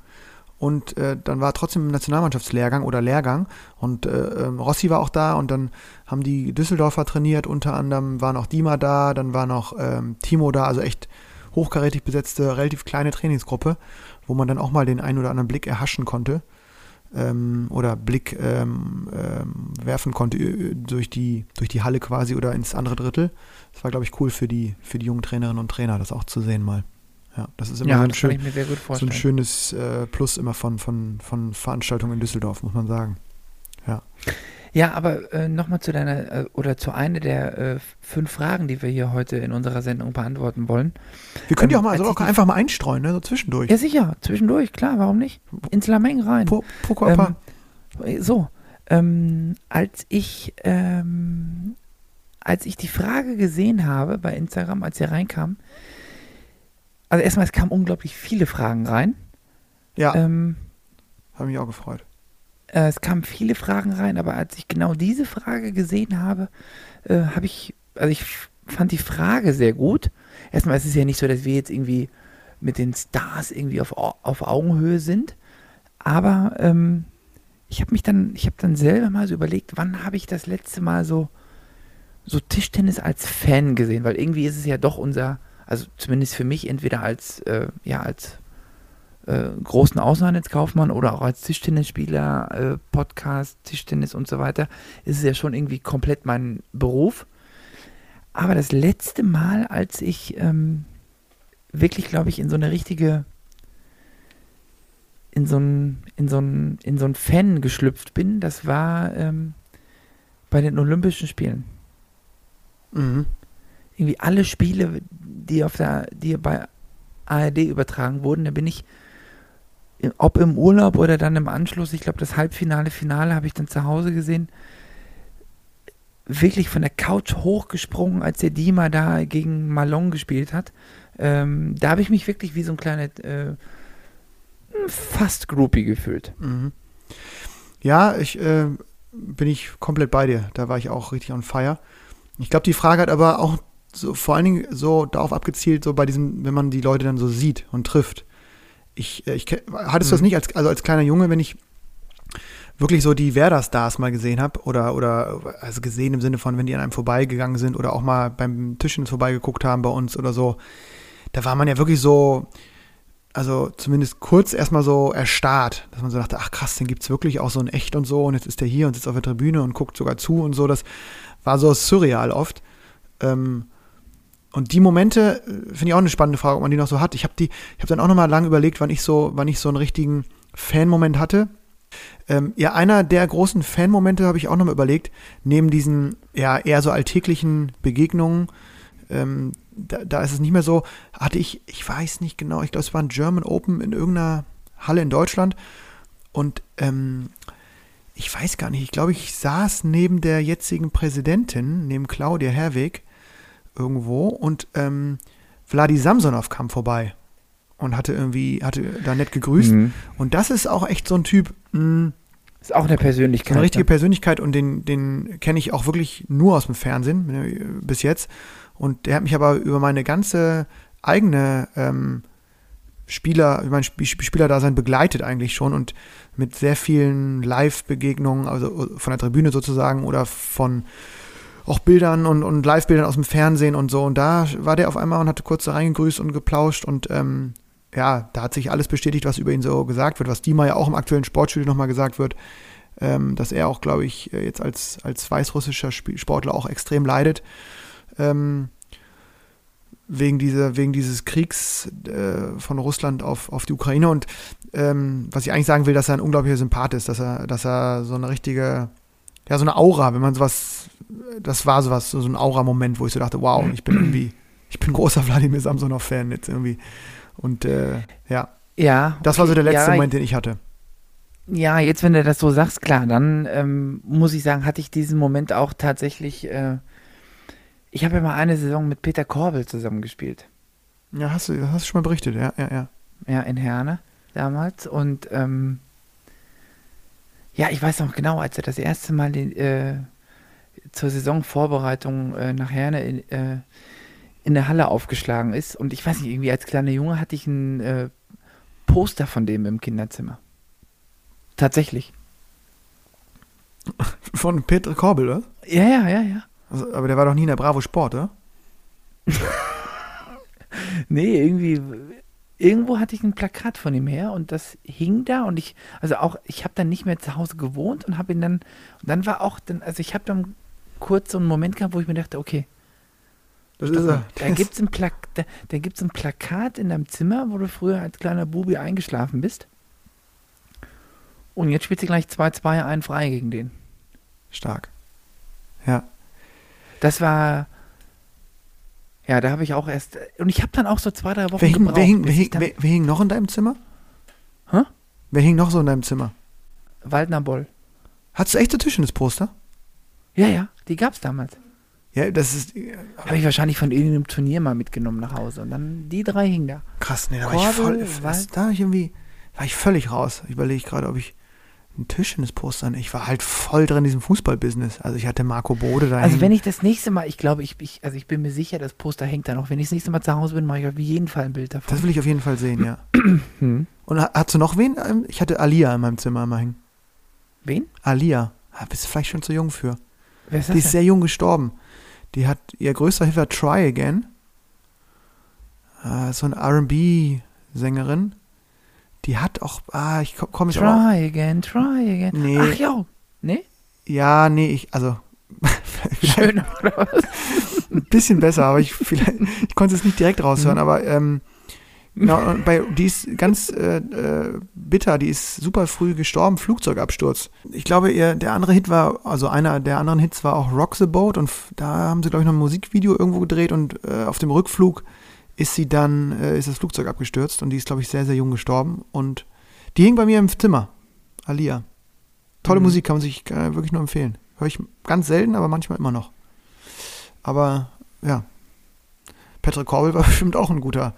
und äh, dann war trotzdem ein Nationalmannschaftslehrgang oder Lehrgang und äh, ähm, Rossi war auch da und dann haben die Düsseldorfer trainiert, unter anderem war noch Dima da, dann war noch ähm, Timo da, also echt hochkarätig besetzte, relativ kleine Trainingsgruppe, wo man dann auch mal den einen oder anderen Blick erhaschen konnte. Ähm, oder Blick ähm, ähm, werfen konnte äh, durch die, durch die Halle quasi oder ins andere Drittel. Das war, glaube ich, cool für die, für die jungen Trainerinnen und Trainer, das auch zu sehen mal. Ja, das ist immer Ja, so, ein schön, so ein schönes äh, Plus immer von, von, von Veranstaltungen in Düsseldorf, muss man sagen. Ja, aber äh, nochmal zu deiner, äh, oder zu einer der äh, fünf Fragen, die wir hier heute in unserer Sendung beantworten wollen. Wir können die Ähm, auch mal als also auch die- einfach mal einstreuen, ne? so zwischendurch. Ja, sicher, zwischendurch, klar, warum nicht? Ins Lameng rein. Pro Körper. Ähm, so, ähm, als ich, ähm, als ich die Frage gesehen habe bei Instagram, als sie reinkam, also erstmal, es kamen unglaublich viele Fragen rein. ja, Ähm, habe mich auch gefreut. Äh, es kamen viele Fragen rein, aber als ich genau diese Frage gesehen habe, äh, habe ich, also ich fand die Frage sehr gut. Erstmal ist es ja nicht so, dass wir jetzt irgendwie mit den Stars irgendwie auf, Au- auf Augenhöhe sind, aber ähm, ich habe mich dann, ich habe dann selber mal so überlegt, wann habe ich das letzte Mal so, so Tischtennis als Fan gesehen, weil irgendwie ist es ja doch unser, also zumindest für mich entweder als, äh, ja, als äh, großen Außenhandelskaufmann oder auch als Tischtennisspieler, äh, Podcast, Tischtennis und so weiter, ist es ja schon irgendwie komplett mein Beruf. Aber das letzte Mal, als ich ähm, wirklich, glaube ich, in so eine richtige, in so ein, in so ein, in so ein Fan geschlüpft bin, das war ähm, bei den Olympischen Spielen Mhm. irgendwie alle Spiele, die auf der, die bei ARD übertragen wurden, da bin ich, ob im Urlaub oder dann im Anschluss, ich glaube, das Halbfinale, Finale habe ich dann zu Hause gesehen, wirklich von der Couch hochgesprungen, als der Dima da gegen Malone gespielt hat. Ähm, da habe ich mich wirklich wie so ein kleiner, äh, fast Groupie gefühlt. Mhm. Ja, ich äh, bin ich komplett bei dir. Da war ich auch richtig on fire. Ich glaube, die Frage hat aber auch so vor allen Dingen so darauf abgezielt, so bei diesen, wenn man die Leute dann so sieht und trifft. Ich, äh, ich hattest du das Mhm. nicht als also als kleiner Junge, wenn ich wirklich so die Werder-Stars mal gesehen habe oder oder also gesehen im Sinne von, wenn die an einem vorbeigegangen sind oder auch mal beim Tischtennis vorbeigeguckt haben bei uns oder so, da war man ja wirklich so, also zumindest kurz erstmal so erstarrt, dass man so dachte, ach krass, den gibt's wirklich auch so in echt und so und jetzt ist der hier und sitzt auf der Tribüne und guckt sogar zu und so, das war so surreal oft. Ähm, und die Momente äh, finde ich auch eine spannende Frage, ob man die noch so hat. Ich habe die, ich habe dann auch noch mal lange überlegt, wann ich so, wann ich so einen richtigen Fan-Moment hatte. Ähm, ja, einer der großen Fan-Momente habe ich auch noch mal überlegt, neben diesen ja eher so alltäglichen Begegnungen, ähm, da, da ist es nicht mehr so, hatte ich, ich weiß nicht genau, ich glaube, es war ein German Open in irgendeiner Halle in Deutschland und ähm, ich weiß gar nicht, ich glaube, ich saß neben der jetzigen Präsidentin, neben Claudia Herweg irgendwo und ähm, Vladi Samsonov kam vorbei und hatte irgendwie, hatte da nett gegrüßt. Mhm. Und das ist auch echt so ein Typ, mh, Ist auch eine Persönlichkeit. eine richtige ne? Persönlichkeit und den, den kenne ich auch wirklich nur aus dem Fernsehen äh, bis jetzt. Und der hat mich aber über meine ganze eigene ähm, Spieler, über mein Sp Spielerdasein begleitet eigentlich schon und mit sehr vielen Live-Begegnungen, also von der Tribüne sozusagen oder von auch Bildern und, und Live-Bildern aus dem Fernsehen und so. Und da war der auf einmal und hatte kurz da reingegrüßt und geplauscht und ähm, ja, da hat sich alles bestätigt, was über ihn so gesagt wird, was Dima ja auch im aktuellen Sportstudio nochmal gesagt wird, ähm, dass er auch, glaube ich, äh, jetzt als, als weißrussischer Sp Sportler auch extrem leidet. Ähm, wegen, dieser, wegen dieses Kriegs äh, von Russland auf, auf die Ukraine. Und ähm, was ich eigentlich sagen will, dass er ein unglaublicher Sympath ist, dass er, dass er so eine richtige, ja, so eine Aura, wenn man sowas, das war sowas, so ein Aura-Moment, wo ich so dachte, wow, ich bin irgendwie, ich bin großer Wladimir Samsonov-Fan jetzt irgendwie. Und äh, ja, Ja. das war so der okay, letzte ja, Moment, den ich hatte. Ja, jetzt, wenn du das so sagst, klar, dann ähm, muss ich sagen, hatte ich diesen Moment auch tatsächlich. Äh, ich habe ja mal eine Saison mit Peter Korbel zusammengespielt. Ja, hast du, hast du schon mal berichtet, ja, ja, ja. Ja, in Herne damals. Und ähm, ja, ich weiß noch genau, als er das erste Mal den, äh, zur Saisonvorbereitung äh, nach Herne in, äh, in der Halle aufgeschlagen ist. Und ich weiß nicht, irgendwie als kleiner Junge hatte ich ein äh, Poster von dem im Kinderzimmer. Tatsächlich. *laughs* Von Peter Korbel, oder? Ja, ja, ja, ja. Also, aber der war doch nie in der Bravo Sport, oder? *laughs* Nee, irgendwie, irgendwo hatte ich ein Plakat von ihm her und das hing da und ich, also auch, ich habe dann nicht mehr zu Hause gewohnt und habe ihn dann, und dann war auch, dann, also ich habe dann kurz so einen Moment gehabt, wo ich mir dachte, okay, Das ist er. da gibt es ein, Plak da, da gibt's ein Plakat in deinem Zimmer, wo du früher als kleiner Bubi eingeschlafen bist. Und jetzt spielt sie gleich 2-2 ein frei gegen den. Stark. Ja. Das war. Ja, da habe ich auch erst. Und ich habe dann auch so zwei, drei Wochen Wer hing, gebraucht. wer, hing, wer, hing, wer, wer hing noch in deinem Zimmer? Hä? Wer hing noch so in deinem Zimmer? Waldner Boll. Hattest du echte Tischtennis-Poster? Ja, ja, die gab's damals. Ja, das ist Habe ich wahrscheinlich von irgendeinem Turnier mal mitgenommen nach Hause. Und dann die drei hingen da. krass. Nee, da war ich voll. Kordel, Was, da war ich irgendwie. War ich völlig raus. Ich überlege gerade, ob ich ein Tischtennis-Poster. Ich war halt voll drin in diesem Fußball-Business. Also ich hatte Marco Bode da. Also wenn ich das nächste Mal, ich glaube, ich, ich, also ich bin mir sicher, das Poster hängt da noch. Wenn ich das nächste Mal zu Hause bin, mache ich auf jeden Fall ein Bild davon. Das will ich auf jeden Fall sehen, ja. *clears throat* Hm. Und ha- hast du noch wen? Ähm, Ich hatte Alia in meinem Zimmer immer hängen. Wen? Alia. Ah, bist du vielleicht schon zu jung für. Wer ist das? Die ist denn? sehr jung gestorben. Die hat, ihr größter Hit war Try Again. Äh, so eine R&B-Sängerin. Die hat auch, ah, ich komme komm jetzt aber auch, Try again, try again. Nee. Ach ja. Nee? Ja, nee, ich, also, *laughs* Schön, oder was? *laughs* ein bisschen besser, aber ich, vielleicht, ich konnte es nicht direkt raushören, Mhm. aber, ähm, und bei, die ist ganz äh, äh, bitter, die ist super früh gestorben, Flugzeugabsturz. Ich glaube, ihr, der andere Hit war, also einer der anderen Hits war auch Rock the Boat und da haben sie, glaube ich, noch ein Musikvideo irgendwo gedreht und äh, auf dem Rückflug ist sie dann, äh, ist das Flugzeug abgestürzt und die ist, glaube ich, sehr, sehr jung gestorben und die hing bei mir im Zimmer, Alia. Tolle Mhm. Musik, kann man sich äh, wirklich nur empfehlen. Höre ich ganz selten, aber manchmal immer noch. Aber ja, Patrick Corbel war *laughs* bestimmt auch ein guter,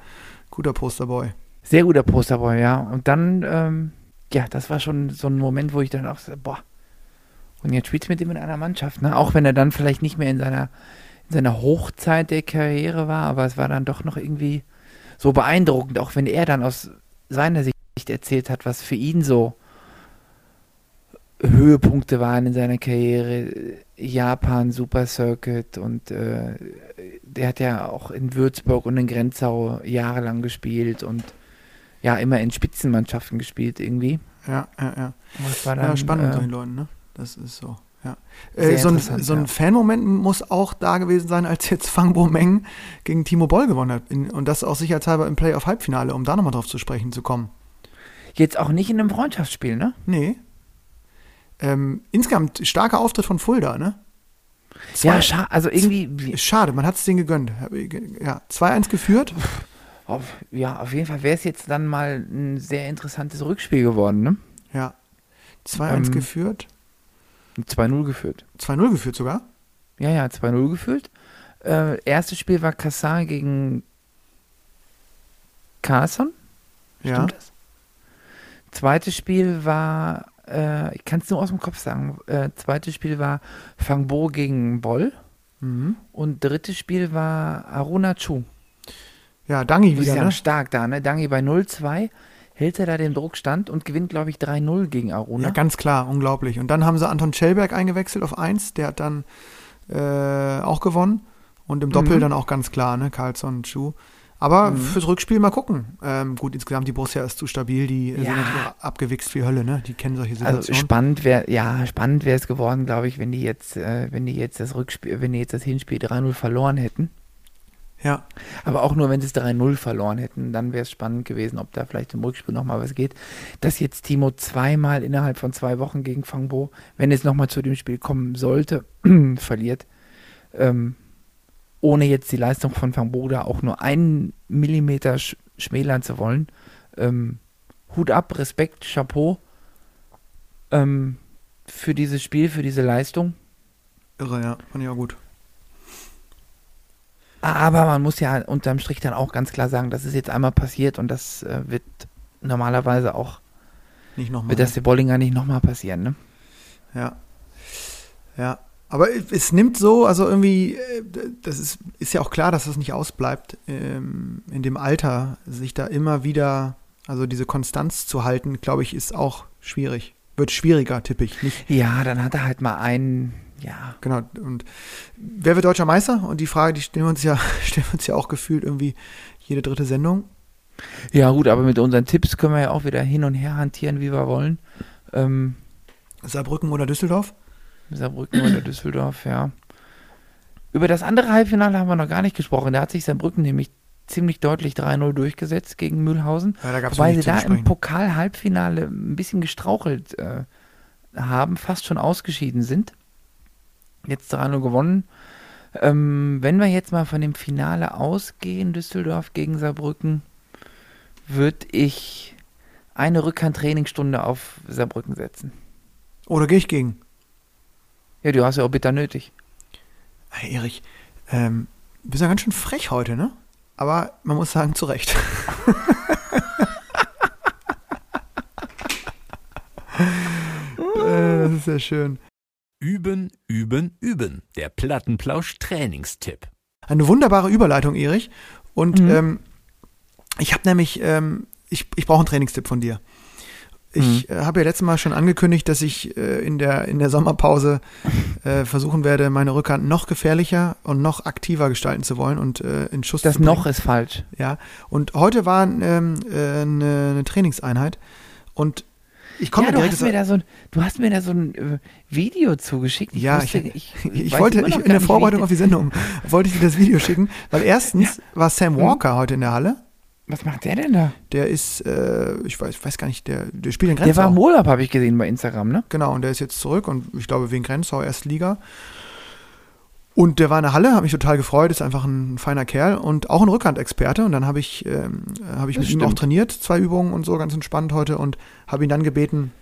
guter Posterboy. Sehr guter Posterboy, ja. Und dann, ähm, ja, das war schon so ein Moment, wo ich dann auch so, boah. Und jetzt spielst du mit ihm in einer Mannschaft, ne? Auch wenn er dann vielleicht nicht mehr in seiner, in seiner Hochzeit der Karriere war, aber es war dann doch noch irgendwie so beeindruckend, auch wenn er dann aus seiner Sicht erzählt hat, was für ihn so Höhepunkte waren in seiner Karriere. Japan, Super Circuit und äh, der hat ja auch in Würzburg und in Grenzau jahrelang gespielt und ja, immer in Spitzenmannschaften gespielt irgendwie. Ja, ja, ja. Und das war dann, ja, spannend mit äh, solchen Leuten, ne? Das ist so, ja. Sehr Äh, so ein, interessant, so ein ja. Fanmoment muss auch da gewesen sein, als jetzt Fangbo Meng gegen Timo Boll gewonnen hat. In, und das auch sicherheitshalber im Playoff-Halbfinale, um da nochmal drauf zu sprechen zu kommen. Jetzt auch nicht in einem Freundschaftsspiel, ne? Nee. Ähm, insgesamt starker Auftritt von Fulda, ne? Ja, Zwei- scha also irgendwie, Schade, man hat es denen gegönnt. Ja, 2-1 geführt. auf, ja, auf jeden Fall wäre es jetzt dann mal ein sehr interessantes Rückspiel geworden, ne? Ja. 2-1 Ähm, geführt. 2-0 geführt. 2-0 geführt sogar. Ja, ja, 2-0 geführt. Äh, erstes Spiel war Kassar gegen Carson. Ja. Stimmt das? Zweites Spiel war, äh, ich kann es nur aus dem Kopf sagen, äh, zweites Spiel war Fangbo gegen Boll Mhm. und drittes Spiel war Aruna Chu. Ja, Dangi wieder, ja ne? stark da, ne? Dangi bei 0-2 hält er da den Druckstand und gewinnt, glaube ich, 3-0 gegen Aruna. Ja, ganz klar, unglaublich. Und dann haben sie Anton Schellberg eingewechselt auf 1, der hat dann äh, auch gewonnen. Und im Doppel Mhm. dann auch ganz klar, ne? Carlson und Schuh. Aber Mhm. fürs Rückspiel mal gucken. Ähm, gut, insgesamt die Borussia ist zu stabil, die sind Ja. natürlich auch abgewichst wie Hölle, ne? Die kennen solche also Situationen. spannend wäre, ja, spannend wäre es geworden, glaube ich, wenn die jetzt, äh, wenn die jetzt das Rückspiel, wenn die jetzt das Hinspiel 3-0 verloren hätten. ja, Aber auch nur, wenn sie es 3-0 verloren hätten, dann wäre es spannend gewesen, ob da vielleicht im Rückspiel nochmal was geht. Dass jetzt Timo zweimal innerhalb von zwei Wochen gegen Fangbo, wenn es nochmal zu dem Spiel kommen sollte, *clears throat* verliert, ähm, ohne jetzt die Leistung von Fangbo da auch nur einen Millimeter sch schmälern zu wollen. Ähm, Hut ab, Respekt, Chapeau ähm, für dieses Spiel, für diese Leistung. irre, ja. Fand ich auch gut. Aber man muss ja unterm Strich dann auch ganz klar sagen, das ist jetzt einmal passiert und das äh, wird normalerweise auch, Nicht nochmal. wird das der Bollinger nicht nochmal passieren, ne? Ja. Ja. Aber es nimmt so, also irgendwie, äh, das ist, ist ja auch klar, dass das nicht ausbleibt, ähm, in dem Alter, sich da immer wieder, also diese Konstanz zu halten, glaube ich, ist auch schwierig. Wird schwieriger, tippe ich. Nicht, Ja, dann hat er halt mal einen, ja, genau. Und wer wird deutscher Meister? Und die Frage, die stellen wir uns ja, *laughs* stellen wir uns ja auch gefühlt irgendwie jede dritte Sendung. Ja, gut, aber mit unseren Tipps können wir ja auch wieder hin und her hantieren, wie wir wollen. Ähm, Saarbrücken oder Düsseldorf? Saarbrücken oder Düsseldorf, ja. Über das andere Halbfinale haben wir noch gar nicht gesprochen. Da hat sich Saarbrücken nämlich ziemlich deutlich 3-0 durchgesetzt gegen Mühlhausen. Ja, Wobei sie da im. Pokal-Halbfinale ein bisschen gestrauchelt äh, haben, fast schon ausgeschieden sind. Jetzt 3-0 gewonnen. Ähm, wenn wir jetzt mal von dem Finale ausgehen, Düsseldorf gegen Saarbrücken, würde ich eine Rückhand-Trainingsstunde auf Saarbrücken setzen. Oder gehe ich gegen? Ja, du hast ja auch bitter nötig. Hey, Erich, ähm, du bist ja ganz schön frech heute, ne? Aber man muss sagen, zu Recht. *laughs* äh, das ist ja schön. Üben, üben, üben. Der Plattenplausch-Trainingstipp. Eine wunderbare Überleitung, Erich. Und Mhm. ähm, ich habe nämlich, ähm, ich, ich brauche einen Trainingstipp von dir. Ich Mhm. habe ja letztes Mal schon angekündigt, dass ich äh, in, der, in der Sommerpause *laughs* äh, versuchen werde, meine Rückhand noch gefährlicher und noch aktiver gestalten zu wollen und äh, in Schuss Das zu bringen. noch ist falsch. Ja, und heute war ähm, äh, eine, eine Trainingseinheit und ich komme ja, du direkt hast, mir da so ein, du hast mir da so ein äh, Video zugeschickt. Ich Ja, wusste, ich- ich, *laughs* ich, wollte in der Vorbereitung auf die Sendung *laughs* wollte ich dir das Video schicken, weil erstens war Sam Mhm. Walker heute in der Halle. Was macht der denn da? Der ist, äh, ich weiß, weiß gar nicht, der, der spielt in Der war Grenzau. im Urlaub, habe ich gesehen bei Instagram, ne? Genau, und der ist jetzt zurück und ich glaube wegen Grenzau Erstliga. Und der war in der Halle, hat mich total gefreut, ist einfach ein feiner Kerl und auch ein Rückhandexperte. Und dann habe ich, ähm, habe ich Das mit ihm auch stimmt. trainiert, zwei Übungen und so, ganz entspannt heute und habe ihn dann gebeten,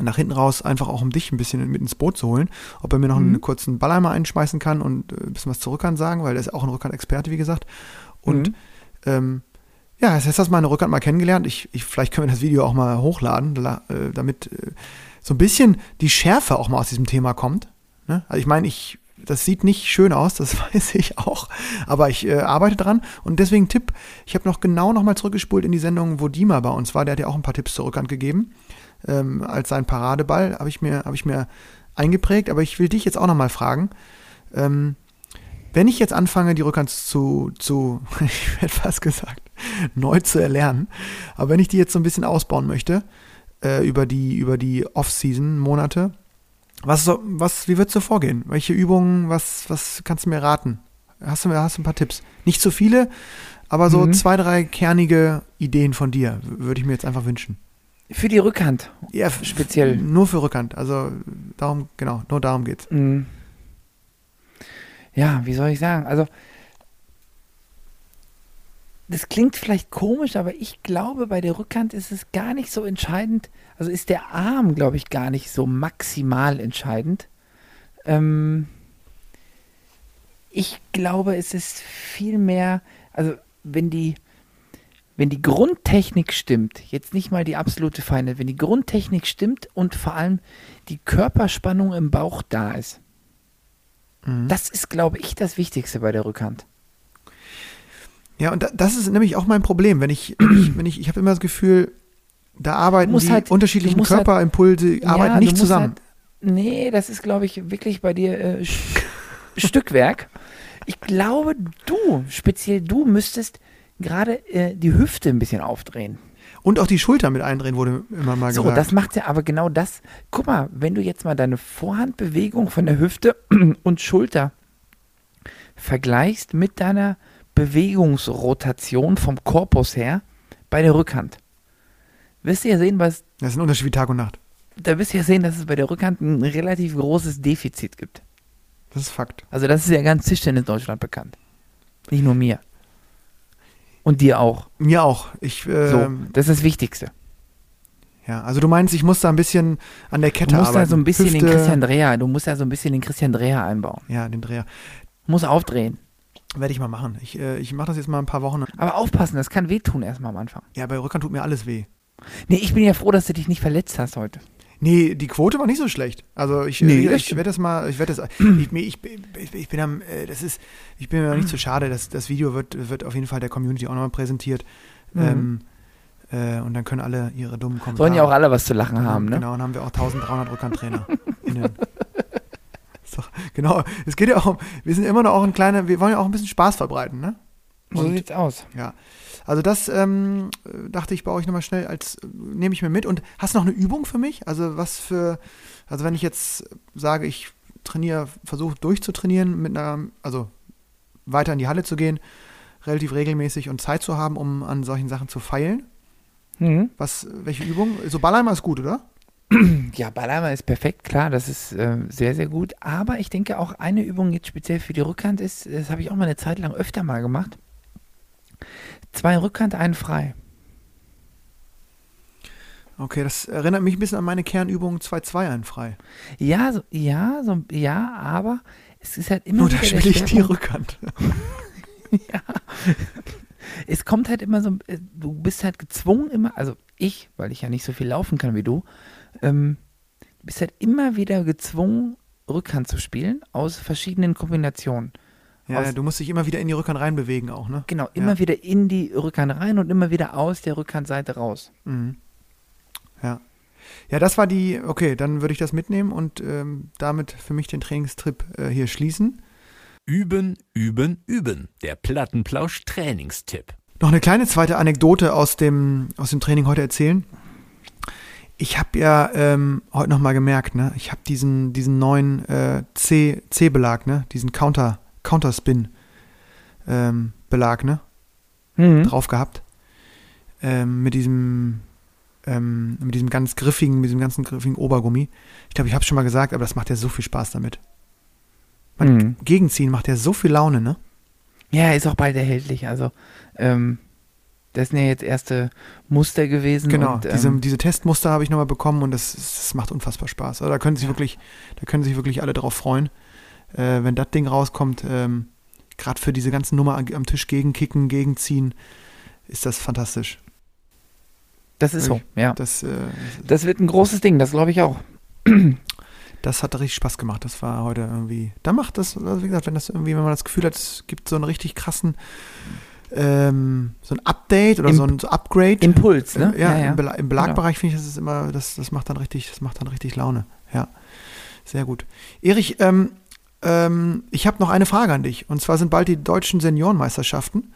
nach hinten raus einfach auch um dich ein bisschen mit ins Boot zu holen, ob er mir noch Mhm. einen kurzen Balleimer einschmeißen kann und äh, ein bisschen was zur Rückhand sagen, weil er ist auch ein Rückhandexperte, wie gesagt. Und Mhm. ähm, ja, jetzt hast du meine Rückhand mal kennengelernt. Ich, ich, vielleicht können wir das Video auch mal hochladen, la- äh, damit äh, so ein bisschen die Schärfe auch mal aus diesem Thema kommt. Ne? Also ich meine, ich, das sieht nicht schön aus, das *laughs* weiß ich auch, aber ich äh, arbeite dran und deswegen Tipp, ich habe noch genau nochmal zurückgespult in die Sendung, wo Dima bei uns war, der hat ja auch ein paar Tipps zur Rückhand gegeben, ähm, als sein Paradeball, habe ich, mir habe ich mir eingeprägt, aber ich will dich jetzt auch nochmal fragen, ähm, wenn ich jetzt anfange, die Rückhand zu, zu *laughs* ich hätte fast gesagt, neu zu erlernen, aber wenn ich die jetzt so ein bisschen ausbauen möchte, äh, über die, über die Off-Season-Monate, was, so, was, wie würdest du vorgehen? Welche Übungen, was, was kannst du mir raten? Hast du, hast du ein paar Tipps? Nicht zu viele, aber so Mhm. zwei, drei kernige Ideen von dir würde ich mir jetzt einfach wünschen. Für die Rückhand. Ja, Speziell. Nur für Rückhand. Also darum, genau, nur darum geht's. Mhm. Ja, wie soll ich sagen? Also, das klingt vielleicht komisch, aber ich glaube, bei der Rückhand ist es gar nicht so entscheidend. Also ist der Arm, glaube ich, gar nicht so maximal entscheidend. Ähm, ich glaube, es ist viel mehr, also wenn die, wenn die Grundtechnik stimmt, jetzt nicht mal die absolute Feinheit, wenn die Grundtechnik stimmt und vor allem die Körperspannung im Bauch da ist, Mhm. das ist, glaube ich, das Wichtigste bei der Rückhand. Ja, und da, das ist nämlich auch mein Problem. Wenn ich, *clears throat* wenn ich, ich, habe immer das Gefühl, da arbeiten die halt- unterschiedlichen halt- Körperimpulse, arbeiten du nicht zusammen. Halt, nee, das ist, glaube ich, wirklich bei dir äh, *laughs* Stückwerk. Ich glaube, du, speziell du, müsstest gerade äh, die Hüfte ein bisschen aufdrehen. Und auch die Schulter mit eindrehen, wurde immer mal So, gesagt. das macht ja aber genau das. Guck mal, wenn du jetzt mal deine Vorhandbewegung von der Hüfte *clears throat* und Schulter vergleichst mit deiner Bewegungsrotation vom Korpus her bei der Rückhand, wirst du ja sehen, was das ist ein Unterschied wie Tag und Nacht. da wirst du ja sehen, dass es bei der Rückhand ein relativ großes Defizit gibt. Das ist Fakt. Also das ist ja ganz Tischtennis Deutschland bekannt. Nicht nur mir. Und dir auch. Mir auch. Ich, So, ähm, das ist das Wichtigste. ja, also du meinst, ich muss da ein bisschen an der Du Kette musst arbeiten. da so ein bisschen den Hüfte, Christian Dreher, du musst da so ein bisschen den Christian Dreher einbauen. Ja, den Dreher. Muss aufdrehen. Werde ich mal machen. Ich, äh, ich mache das jetzt mal ein paar Wochen. Aber aufpassen, das kann wehtun erstmal am Anfang. Ja, bei Rückhand tut mir alles weh. Nee, ich bin ja froh, dass du dich nicht verletzt hast heute. Nee, die Quote war nicht so schlecht. Also ich, Nee, ich, ich werde das mal, ich werde das, *clears throat* ich, ich, ich, ich bin am, äh, das ist, ich bin mir noch nicht so schade, das, das Video wird, wird auf jeden Fall der Community auch nochmal präsentiert. Mhm. Ähm, äh, und dann können alle ihre dummen Kommentare. Sollen ja auch alle was zu lachen haben, ne? Genau, und haben wir auch 1300 Rückhandtrainer. doch- genau, es geht ja auch um, wir sind immer noch auch ein kleiner, wir wollen ja auch ein bisschen Spaß verbreiten, ne? So Und- sieht's aus. Also das ähm, dachte ich, baue ich nochmal schnell als, nehme ich mir mit. Und hast du noch eine Übung für mich? Also was für, also wenn ich jetzt sage, ich trainiere, versuche durchzutrainieren mit einer, also weiter in die Halle zu gehen, relativ regelmäßig und Zeit zu haben, um an solchen Sachen zu feilen. Mhm. Was, welche Übung? So Ballheimer ist gut, oder? *clears throat* Ja, Ballheimer ist perfekt, klar, das ist äh, sehr, sehr gut. Aber ich denke auch eine Übung jetzt speziell für die Rückhand ist, das habe ich auch mal eine Zeit lang öfter mal gemacht. Zwei Rückhand, einen frei. Okay, das erinnert mich ein bisschen an meine Kernübung 2-2 ein frei. Ja, so, ja, so, ja, aber es ist halt immer Nur da spiele ich die Rückhand. *laughs* ja. Es kommt halt immer so, äh, du bist halt gezwungen immer, also ich, weil ich ja nicht so viel laufen kann wie du, ähm, bist halt immer wieder gezwungen, Rückhand zu spielen aus verschiedenen Kombinationen. Ja, Aus- du musst dich immer wieder in die Rückhand reinbewegen auch, ne? Genau, immer Ja. wieder in die Rückhand rein und immer wieder aus der Rückhandseite raus. Mhm. Ja. Ja, das war die, okay, dann würde ich das mitnehmen und ähm, damit für mich den Trainingstrip äh, hier schließen. Üben, üben, üben. Der Plattenplausch Trainingstipp. Noch eine kleine zweite Anekdote aus dem, aus dem Training heute erzählen. Ich habe ja ähm, heute nochmal gemerkt, ne, ich habe diesen, diesen neuen äh, C, C-Belag, ne, diesen Counter, Counterspin ähm, Belag, ne, Mhm. drauf gehabt. Ähm, mit diesem, ähm, mit diesem ganz griffigen, mit diesem ganzen griffigen Obergummi. Ich glaube, ich habe schon mal gesagt, aber das macht ja so viel Spaß damit. Man, Mhm. Gegenziehen macht ja so viel Laune, ne? Ja, ist auch bald erhältlich. Also, ähm, das sind ja jetzt erste Muster gewesen. Genau, und, diese, ähm, diese Testmuster habe ich nochmal bekommen und das, das macht unfassbar Spaß. Also da können sich Ja. wirklich, da können sich wirklich alle drauf freuen. Äh, wenn das Ding rauskommt, ähm, gerade für diese ganzen Nummer am Tisch gegenkicken, gegenziehen, ist das fantastisch. das ist so, ja. Das, äh, Das wird ein großes Ding, das glaube ich auch. *clears throat* das hat richtig Spaß gemacht. Das war heute irgendwie. Da macht das, also wie gesagt, wenn das irgendwie, wenn man das Gefühl hat, es gibt so einen richtig krassen, ähm, so ein Update oder Imp- so ein so Upgrade. Impuls, ne? Ja, ja, ja. im, Bela im Belagbereich finde ich, das ist immer, das, das macht dann richtig, das macht dann richtig Laune. Ja, sehr gut. Erich, ähm, ähm, ich habe noch eine Frage an dich. Und zwar sind bald die deutschen Seniorenmeisterschaften.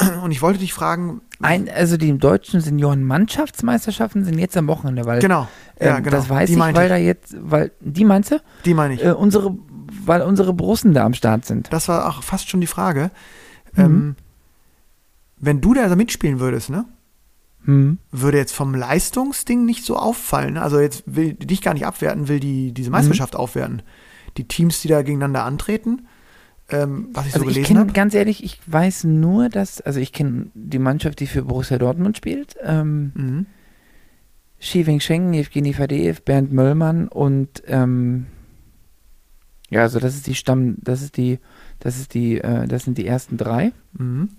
*clears throat* Und ich wollte dich fragen. Ein, also die deutschen Senioren-Mannschaftsmeisterschaften sind jetzt am Wochenende, weil Genau. Ja, ähm, genau. das weiß die ich, weil da jetzt, weil die meinst du? Die meine ich. Äh, unsere, weil unsere Brussen da am Start sind. Das war auch fast schon die Frage. Mhm. Ähm, wenn du da mitspielen würdest, ne? Hm. Würde jetzt vom Leistungsding nicht so auffallen. ne? Also jetzt will dich gar nicht abwerten, will die diese Meisterschaft Mhm. aufwerten. Die Teams, die da gegeneinander antreten, ähm, was ich Also so ich gelesen kenne, habe. ganz ehrlich, ich weiß nur, dass, also ich kenne die Mannschaft, die für Borussia Dortmund spielt. Ähm, Mhm. Xi Wensheng, Evgeny Fadeev, Bernd Möllmann und ähm, ja, also das ist die Stamm, das ist die, das ist die, äh, das sind die ersten drei. Mhm.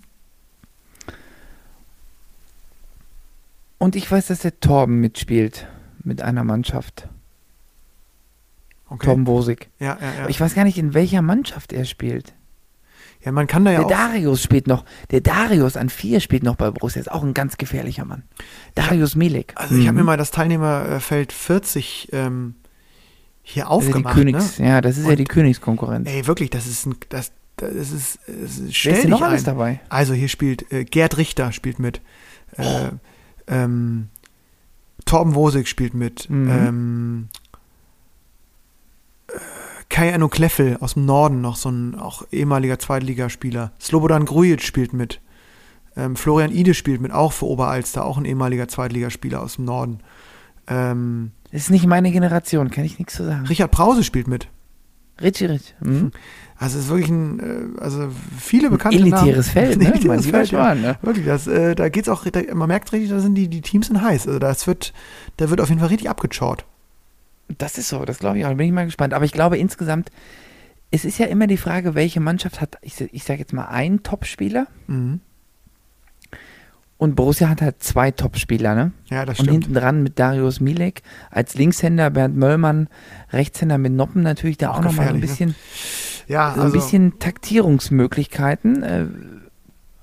Und ich weiß, dass der Torben mitspielt mit einer Mannschaft. Okay. Torben Bosig. Ja, ja, ja. Ich weiß gar nicht, in welcher Mannschaft er spielt. ja, man kann da ja der auch. Darius spielt noch. Der Darius an vier spielt noch bei Borussia. Ist auch ein ganz gefährlicher Mann. Darius Milik. Also ich habe mir Mhm. mal das Teilnehmerfeld 40 ähm, hier ja aufgemacht. Königs, ne? Ja, das ist ja Und- die Königskonkurrenz. Ey, wirklich, das ist ein. Das, das ist, das ist Wer ist noch alles ein. dabei? Also hier spielt äh, Gerd Richter spielt mit. Äh, ähm, Torben Wosig spielt mit. Mhm. Ähm, äh, Kai Enno Kleffel aus dem Norden, noch so ein auch ehemaliger Zweitligaspieler. Slobodan Grujic spielt mit. Ähm, Florian Ide spielt mit, auch für Oberalster, auch ein ehemaliger Zweitligaspieler aus dem Norden. Ähm, Das ist nicht meine Generation, kann ich nichts zu sagen. Richard Brause spielt mit. Richie Rich. Mhm. Also es ist wirklich ein, äh, also viele bekannte Elitäres Namen. *laughs* Feld, Ein ne? elitäres lieber Feld, ja. Ne? Wirklich, das, äh, da geht's auch, da, man merkt richtig, da sind die, die Teams sind heiß. Also das wird, da wird auf jeden Fall richtig abgeschaut. Das ist so, das glaube ich auch. Da bin ich mal gespannt. Aber ich glaube insgesamt, es ist ja immer die Frage, welche Mannschaft hat, ich, ich sage jetzt mal, einen Topspieler Mhm. und Borussia hat halt zwei Topspieler, ne? Ja, das Und stimmt. hinten dran mit Darius Milek als Linkshänder, Bernd Möllmann, Rechtshänder mit Noppen natürlich da Auch auch, nochmal so ein ne? bisschen, Ja, so ein also bisschen Taktierungsmöglichkeiten.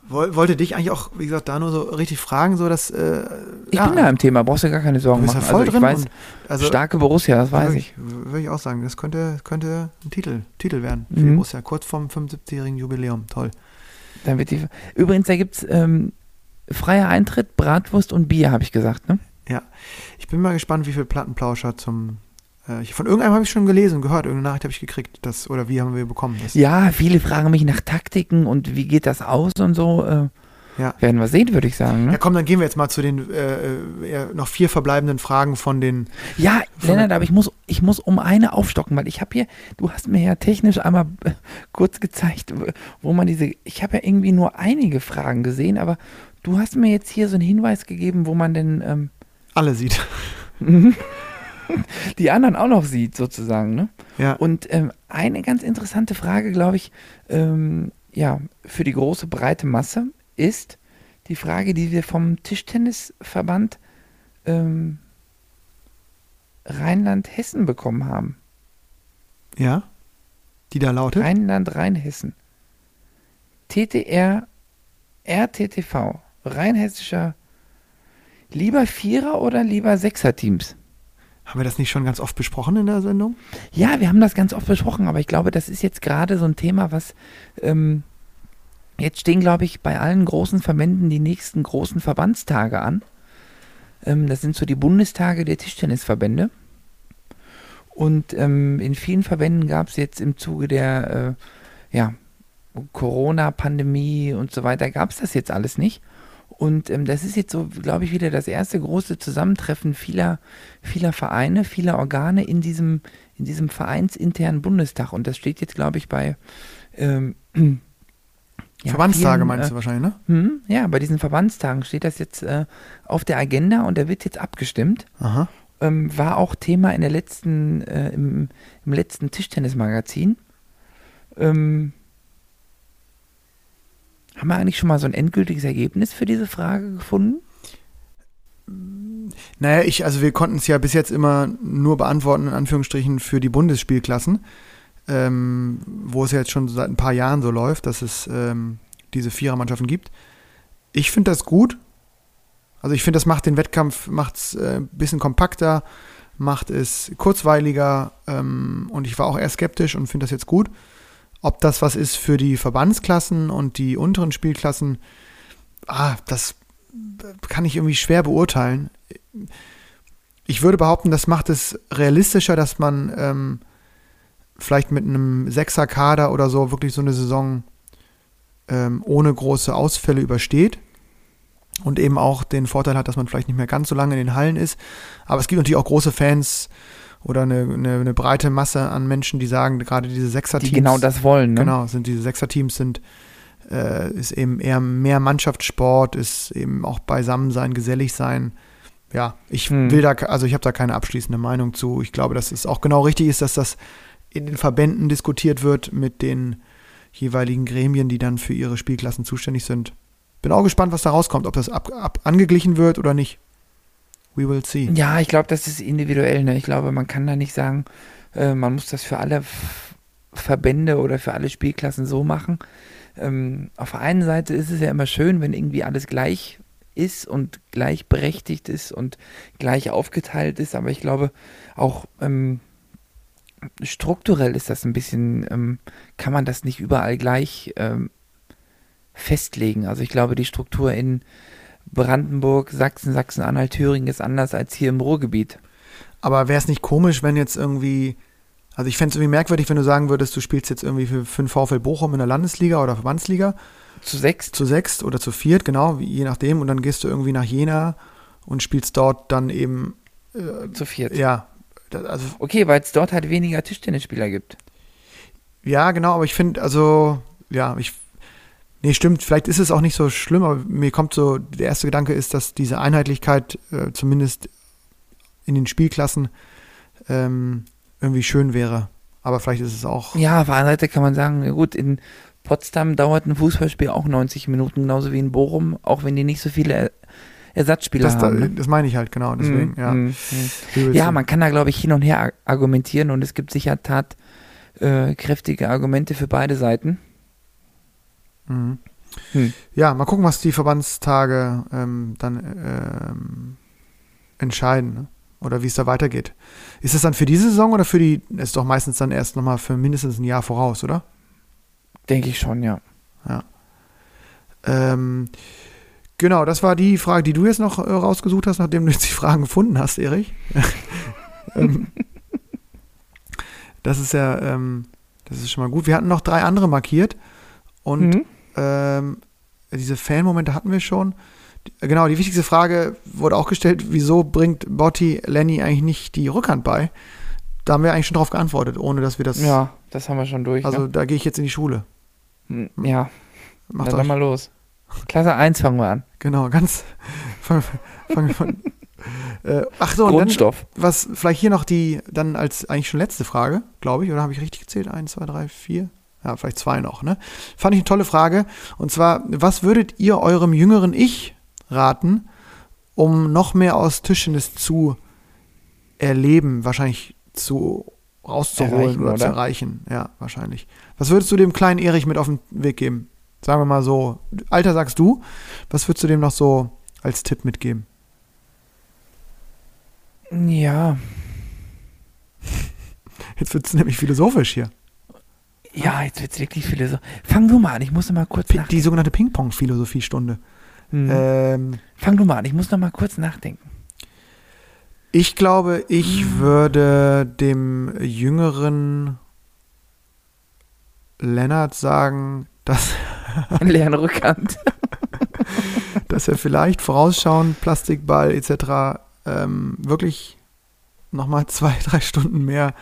Woll, wollte dich eigentlich auch, wie gesagt, da nur so richtig fragen, so dass äh, ich ja, bin da im Thema, brauchst du gar keine Sorgen ja machen. voll Also ich weiß, also starke Borussia, das weiß ich. wirklich, Würde ich auch sagen, das könnte, könnte ein Titel, Titel werden für Mhm. Borussia, kurz vorm 75-jährigen Jubiläum. Toll. Dann wird die, übrigens, da gibt es ähm, freier Eintritt, Bratwurst und Bier, habe ich gesagt, ne? Ja. Ich bin mal gespannt, wie viele Plattenplauscher zum. Äh, von irgendeinem habe ich schon gelesen, gehört, irgendeine Nachricht habe ich gekriegt. Das, oder wie haben wir bekommen? Das, Ja, viele fragen mich nach Taktiken und wie geht das aus und so. Äh, Ja. Werden wir sehen, würde ich sagen. Ja, Ne? komm, dann gehen wir jetzt mal zu den äh, äh, noch vier verbleibenden Fragen von den. Ja, Von Lennart, aber ich muss, ich muss um eine aufstocken, weil ich habe hier, du hast mir ja technisch einmal *laughs* kurz gezeigt, wo man diese, ich habe ja irgendwie nur einige Fragen gesehen, aber du hast mir jetzt hier so einen Hinweis gegeben, wo man denn ähm, Alle sieht. *laughs* *laughs* *laughs* die anderen auch noch sieht, sozusagen. Ne? Ja. Und ähm, eine ganz interessante Frage, glaube ich, ähm, ja, für die große breite Masse ist die Frage, die wir vom Tischtennisverband ähm, Rheinland-Hessen bekommen haben. Ja. Die da lautet. Rheinland-Rheinhessen. TTR, RTTV, rheinhessischer, lieber Vierer- oder lieber Sechser-Teams? Haben wir das nicht schon ganz oft besprochen in der Sendung? Ja, wir haben das ganz oft besprochen, aber ich glaube, das ist jetzt gerade so ein Thema, was ähm, jetzt stehen, glaube ich, bei allen großen Verbänden die nächsten großen Verbandstage an. Ähm, das sind so die Bundestage der Tischtennisverbände. Und ähm, in vielen Verbänden gab es jetzt im Zuge der äh, ja, Corona-Pandemie und so weiter, gab es das jetzt alles nicht. Und ähm, das ist jetzt so, glaube ich, wieder das erste große Zusammentreffen vieler, vieler Vereine, vieler Organe in diesem, in diesem vereinsinternen Bundestag. Und das steht jetzt, glaube ich, bei ähm, *clears throat* ja, Verbandstage vielen, meinst äh, du wahrscheinlich, ne? hm, ja, bei diesen Verbandstagen steht das jetzt äh, auf der Agenda und da wird jetzt abgestimmt. Aha. Ähm, war auch Thema in der letzten, äh, im, im letzten Tischtennismagazin. Ähm, haben wir eigentlich schon mal so ein endgültiges Ergebnis für diese Frage gefunden? Naja, ich, also wir konnten es ja bis jetzt immer nur beantworten, in Anführungsstrichen, für die Bundesspielklassen, ähm, wo es ja jetzt schon seit ein paar Jahren so läuft, dass es ähm, diese Vierermannschaften gibt. Ich finde das gut. Also ich finde, das macht den Wettkampf macht's, äh, ein bisschen kompakter, macht es kurzweiliger ähm, und ich war auch eher skeptisch und finde das jetzt gut. Ob das was ist für die Verbandsklassen und die unteren Spielklassen, ah, das kann ich irgendwie schwer beurteilen. Ich würde behaupten, das macht es realistischer, dass man ähm, vielleicht mit einem Sechser-Kader oder so wirklich so eine Saison ähm, ohne große Ausfälle übersteht und eben auch den Vorteil hat, dass man vielleicht nicht mehr ganz so lange in den Hallen ist. Aber es gibt natürlich auch große Fans oder eine, eine, eine breite Masse an Menschen, die sagen, gerade diese Sechser-Teams. Die genau das wollen, ne? Genau, sind diese Sechser-Teams sind, äh, ist eben eher mehr Mannschaftssport, ist eben auch beisammen sein, gesellig sein. Ja, ich Hm. will da, also ich habe da keine abschließende Meinung zu. Ich glaube, dass es auch genau richtig ist, dass das in den Verbänden diskutiert wird mit den jeweiligen Gremien, die dann für ihre Spielklassen zuständig sind. Bin auch gespannt, was da rauskommt, ob das ab, ab, angeglichen wird oder nicht. We will see. Ja, ich glaube, das ist individuell. Ne? Ich glaube, man kann da nicht sagen, äh, man muss das für alle Verbände oder für alle Spielklassen so machen. Ähm, auf der einen Seite ist es ja immer schön, wenn irgendwie alles gleich ist und gleichberechtigt ist und gleich aufgeteilt ist, aber ich glaube auch ähm, strukturell ist das ein bisschen, ähm, kann man das nicht überall gleich ähm, festlegen. Also ich glaube, die Struktur in Brandenburg, Sachsen, Sachsen-Anhalt, Thüringen ist anders als hier im Ruhrgebiet. Aber wäre es nicht komisch, wenn jetzt irgendwie, also ich fände es irgendwie merkwürdig, wenn du sagen würdest, du spielst jetzt irgendwie für, für den VfL Bochum in der Landesliga oder Verbandsliga Zu sechs? zu sechst oder zu viert, genau, je nachdem, und dann gehst du irgendwie nach Jena und spielst dort dann eben, äh, Zu viert. ja, also Okay, weil es dort halt weniger Tischtennisspieler gibt. Ja, genau, aber ich finde, also, ja, ich. Nee, stimmt, vielleicht ist es auch nicht so schlimm, aber mir kommt so, der erste Gedanke ist, dass diese Einheitlichkeit äh, zumindest in den Spielklassen ähm, irgendwie schön wäre. Aber vielleicht ist es auch. Ja, auf der anderen Seite kann man sagen, gut, in Potsdam dauert ein Fußballspiel auch 90 Minuten, genauso wie in Bochum, auch wenn die nicht so viele Er- Ersatzspieler Das, haben. Ne? das meine ich halt, genau. Deswegen, Mhm, ja. mhm, mhm. We will Ja, man kann da, glaube ich, hin und her ar- argumentieren und es gibt sicher tatkräftige äh, Argumente für beide Seiten. Mhm. Hm. Ja, mal gucken, was die Verbandstage ähm, dann ähm, entscheiden. Ne? Oder wie es da weitergeht. Ist es dann für diese Saison oder für die, ist doch meistens dann erst nochmal für mindestens ein Jahr voraus, oder? Denke ich schon, ja. Ähm, Genau, das war die Frage, die du jetzt noch äh, rausgesucht hast, nachdem du jetzt die Fragen gefunden hast, Erich. *laughs* ähm, das ist ja, ähm, das ist schon mal gut. Wir hatten noch drei andere markiert und Mhm. Ähm, diese Fan-Momente hatten wir schon. Die- Genau, die wichtigste Frage wurde auch gestellt, wieso bringt Botti Lenny eigentlich nicht die Rückhand bei? Da haben wir eigentlich schon drauf geantwortet, ohne dass wir das. Ja, das haben wir schon durch. Also ne? da gehe ich jetzt in die Schule. Hm, Ja, Macht dann euch, mal los. Klasse 1 fangen wir an. genau, ganz. *laughs* Fangen fang wir von. Äh, ach so, und dann, Grundstoff. was vielleicht hier noch die, dann als eigentlich schon letzte Frage, glaube ich, oder habe ich richtig gezählt? Eins, zwei, drei, vier? Ja, vielleicht zwei noch, ne? Fand ich eine tolle Frage. Und zwar, was würdet ihr eurem jüngeren Ich raten, um noch mehr aus Tischtennis zu erleben, wahrscheinlich zu rauszuholen Erreichen, oder, zu oder? erreichen? Ja, wahrscheinlich. Was würdest du dem kleinen Erich mit auf den Weg geben? Sagen wir mal so, Alter sagst du, was würdest du dem noch so als Tipp mitgeben? Ja, Jetzt wird es nämlich philosophisch hier. Ja, jetzt wird's wirklich viele so. Fang du mal an, ich muss noch mal kurz nachdenken. Die sogenannte Ping-Pong-Philosophiestunde. Hm. Ähm, Fang du mal an, ich muss noch mal kurz nachdenken. ich glaube, ich würde dem jüngeren Lennart sagen, dass, *laughs* Leeren Rückhand. *laughs* dass er vielleicht vorausschauend, Plastikball etc. Ähm, wirklich nochmal zwei, drei Stunden mehr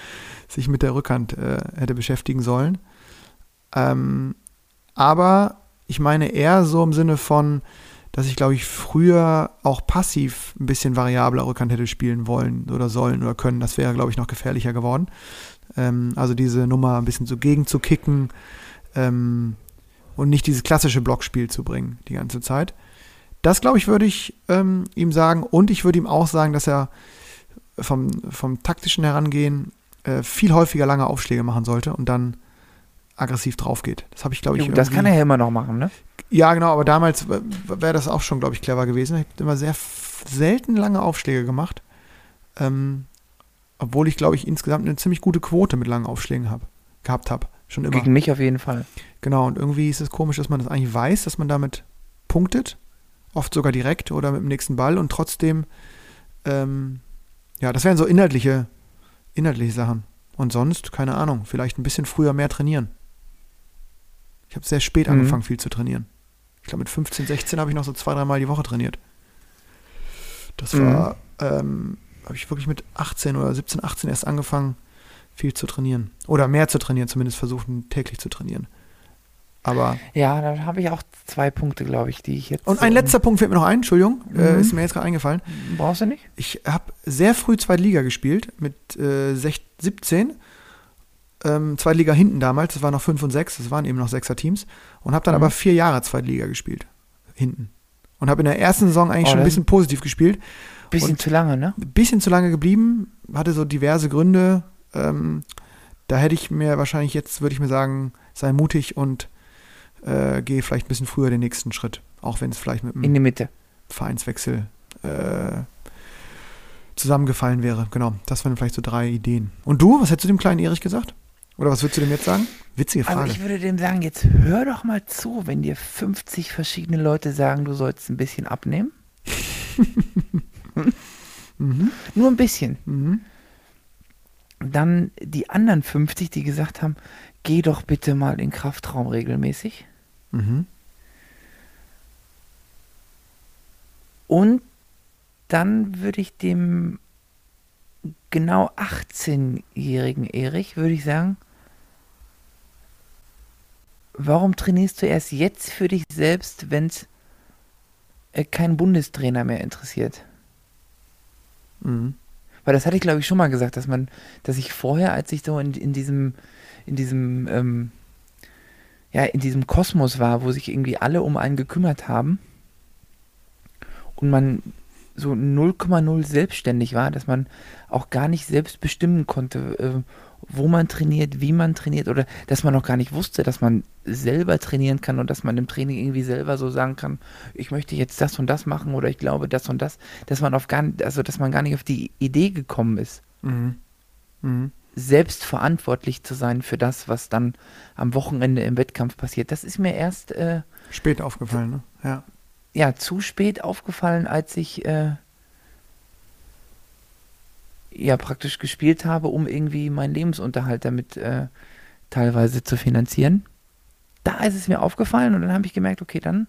sich mit der Rückhand äh, hätte beschäftigen sollen. Ähm, aber ich meine eher so im Sinne von, dass ich glaube ich früher auch passiv ein bisschen variabler Rückhand hätte spielen wollen oder sollen oder können. Das wäre glaube ich noch gefährlicher geworden. Ähm, also diese Nummer ein bisschen so gegen zu kicken ähm, und nicht dieses klassische Blockspiel zu bringen die ganze Zeit. Das glaube ich würde ich ähm, ihm sagen und ich würde ihm auch sagen, dass er vom, vom taktischen Herangehen äh, viel häufiger lange Aufschläge machen sollte und dann aggressiv drauf geht. Das habe ich glaube ich das kann er ja immer noch machen, ne? ja, genau, aber damals wäre das auch schon, glaube ich, clever gewesen. Ich habe immer sehr selten lange Aufschläge gemacht. Ähm, obwohl ich, glaube ich, insgesamt eine ziemlich gute Quote mit langen Aufschlägen hab, gehabt habe. Schon immer. Gegen mich auf jeden Fall. Genau, und irgendwie ist es komisch, dass man das eigentlich weiß, dass man damit punktet. Oft sogar direkt oder mit dem nächsten Ball und trotzdem, ähm, ja, das wären so inhaltliche, inhaltliche Sachen. Und sonst, keine Ahnung, vielleicht ein bisschen früher mehr trainieren. Ich habe sehr spät Mhm. angefangen, viel zu trainieren. Ich glaube, mit 15, 16 habe ich noch so zwei, dreimal die Woche trainiert. Das Mhm. war, ähm, habe ich wirklich mit 18 oder 17, 18 erst angefangen, viel zu trainieren. Oder mehr zu trainieren, zumindest versuchen, täglich zu trainieren. Aber. Ja, da habe ich auch zwei Punkte, glaube ich, die ich jetzt. Und ein so- letzter Punkt fällt mir noch ein, Entschuldigung, äh, Mhm. ist mir jetzt gerade eingefallen. Brauchst du nicht? Ich habe sehr früh Zweitliga gespielt, mit äh, sech- 17. Ähm, Zweitliga hinten damals, das waren noch 5 und 6, das waren eben noch 6er Teams. Und habe dann Mhm. aber vier Jahre Zweitliga gespielt, hinten. Und habe in der ersten Saison eigentlich Oh, schon ein bisschen positiv gespielt. Bisschen Und- zu lange, ne? Ein bisschen zu lange geblieben, hatte so diverse Gründe. Ähm, da hätte ich mir wahrscheinlich jetzt, würde ich mir sagen, sei mutig und äh, gehe vielleicht ein bisschen früher den nächsten Schritt. Auch wenn es vielleicht mit In einem die Mitte. Vereinswechsel äh, zusammengefallen wäre. Genau, das wären vielleicht so drei Ideen. Und du, was hättest du dem kleinen Erich gesagt? Oder was würdest du dem jetzt sagen? Witzige Also Frage. ich würde dem sagen, jetzt hör doch mal zu, wenn dir 50 verschiedene Leute sagen, du sollst ein bisschen abnehmen. *laughs* mhm. Nur ein bisschen. Mhm. Dann die anderen 50, die gesagt haben, geh doch bitte mal in den Kraftraum regelmäßig. Mhm. Und dann würde ich dem genau 18-jährigen Erich, würde ich sagen, warum trainierst du erst jetzt für dich selbst, wenn es äh, keinen Bundestrainer mehr interessiert? Mhm. Weil das hatte ich, glaube ich, schon mal gesagt, dass man, dass ich vorher, als ich so in, in diesem, in diesem, ähm, ja, in diesem Kosmos war, wo sich irgendwie alle um einen gekümmert haben und man so 0,0 selbstständig war, dass man auch gar nicht selbst bestimmen konnte, äh, wo man trainiert, wie man trainiert oder dass man noch gar nicht wusste, dass man selber trainieren kann und dass man im Training irgendwie selber so sagen kann, ich möchte jetzt das und das machen oder ich glaube das und das, dass man auf gar also dass man gar nicht auf die Idee gekommen ist, Mhm. Mhm. Selbst verantwortlich zu sein für das, was dann am Wochenende im Wettkampf passiert. Das ist mir erst äh, Spät aufgefallen, ne? Ja. ja zu spät aufgefallen, als ich äh, ja praktisch gespielt habe, um irgendwie meinen Lebensunterhalt damit äh, teilweise zu finanzieren. Da ist es mir aufgefallen und dann habe ich gemerkt, okay, dann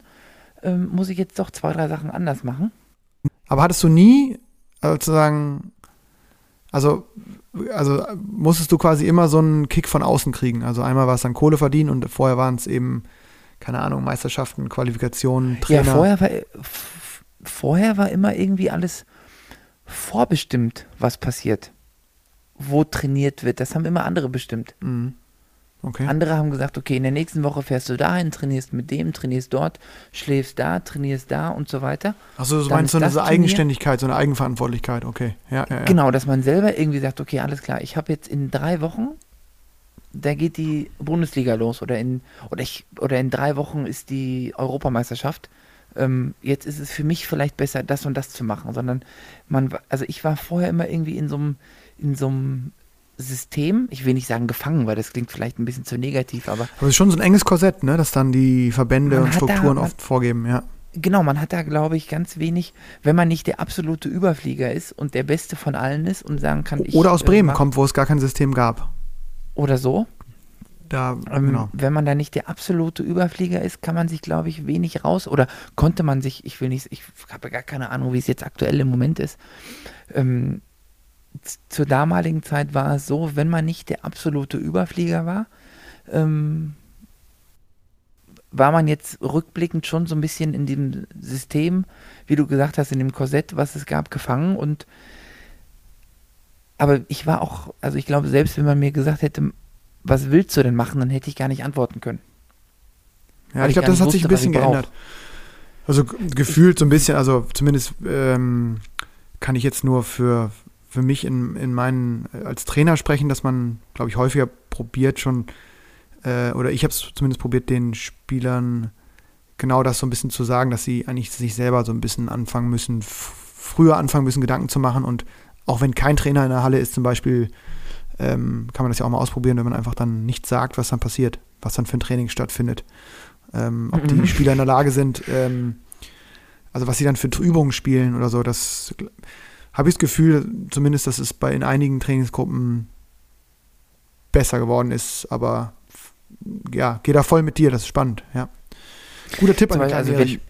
ähm, muss ich jetzt doch zwei, drei Sachen anders machen. Aber hattest du nie äh, sozusagen, also, also musstest du quasi immer so einen Kick von außen kriegen? Also einmal war es dann Kohle verdienen und vorher waren es eben, keine Ahnung, Meisterschaften, Qualifikationen, Trainer. Ja, vorher war, vorher war immer irgendwie alles vorbestimmt, was passiert. Wo trainiert wird, das haben immer andere bestimmt. Mhm. Okay. Andere haben gesagt, okay, in der nächsten Woche fährst du dahin, trainierst mit dem, trainierst dort, schläfst da, trainierst da und so weiter. Achso, du meinst so eine Eigenständigkeit, so eine Eigenverantwortlichkeit, okay. Ja, ja, ja. Genau, dass man selber irgendwie sagt, okay, alles klar, ich habe jetzt in drei Wochen, da geht die Bundesliga los oder in oder ich oder in drei Wochen ist die Europameisterschaft. Ähm, jetzt ist es für mich vielleicht besser, das und das zu machen, sondern man, also ich war vorher immer irgendwie in so einem in so einem System, ich will nicht sagen gefangen, weil das klingt vielleicht ein bisschen zu negativ, aber Aber es ist schon so ein enges Korsett, ne, das dann die Verbände und hat da- Strukturen man- oft vorgeben, ja. Genau, man hat da, glaube ich, ganz wenig, wenn man nicht der absolute Überflieger ist und der Beste von allen ist und sagen kann, ich. Oder aus äh, Bremen mach- kommt, wo es gar kein System gab. Oder so. Da, Ähm, genau. Wenn man da nicht der absolute Überflieger ist, kann man sich, glaube ich, wenig raus. Oder konnte man sich, ich will nicht, ich habe gar keine Ahnung, wie es jetzt aktuell im Moment ist. Ähm, zur damaligen Zeit war es so, wenn man nicht der absolute Überflieger war, ähm, war man jetzt rückblickend schon so ein bisschen in dem System, wie du gesagt hast, in dem Korsett, was es gab, gefangen und aber ich war auch, also ich glaube, selbst wenn man mir gesagt hätte, was willst du denn machen, dann hätte ich gar nicht antworten können. Ja, ich ich glaube, das hat sich ein wusste, bisschen ich geändert. Also gefühlt so ein bisschen, also zumindest ähm, kann ich jetzt nur für, für mich in, in meinen, äh, als Trainer sprechen, dass man, glaube ich, häufiger probiert schon, äh, oder ich habe es zumindest probiert, den Spielern genau das so ein bisschen zu sagen, dass sie eigentlich sich selber so ein bisschen anfangen müssen, früher anfangen müssen, Gedanken zu machen und auch wenn kein Trainer in der Halle ist, zum Beispiel, ähm, kann man das ja auch mal ausprobieren, wenn man einfach dann nicht sagt, was dann passiert, was dann für ein Training stattfindet. Ähm, ob Mhm. die Spieler in der Lage sind, ähm, also was sie dann für Übungen spielen oder so, das habe ich das Gefühl, zumindest, dass es bei in einigen Trainingsgruppen besser geworden ist, aber ja, geh da voll mit dir, das ist spannend, ja. Guter Tipp Zum an also wenn,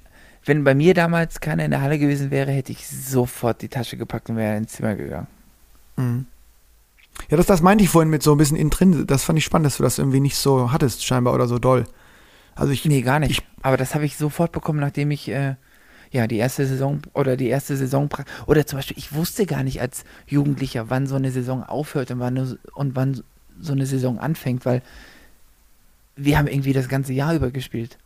wenn bei mir damals keiner in der Halle gewesen wäre, hätte ich sofort die Tasche gepackt und wäre ins Zimmer gegangen. Mhm. Ja, das, das meinte ich vorhin mit so ein bisschen drin. Das fand ich spannend, dass du das irgendwie nicht so hattest, scheinbar, oder so doll. Also ich, Nee, gar nicht. ich- Aber das habe ich sofort bekommen, nachdem ich äh, ja die erste Saison oder die erste Saison oder zum Beispiel, ich wusste gar nicht als Jugendlicher, wann so eine Saison aufhört und wann, und wann so eine Saison anfängt, weil wir haben irgendwie das ganze Jahr über gespielt.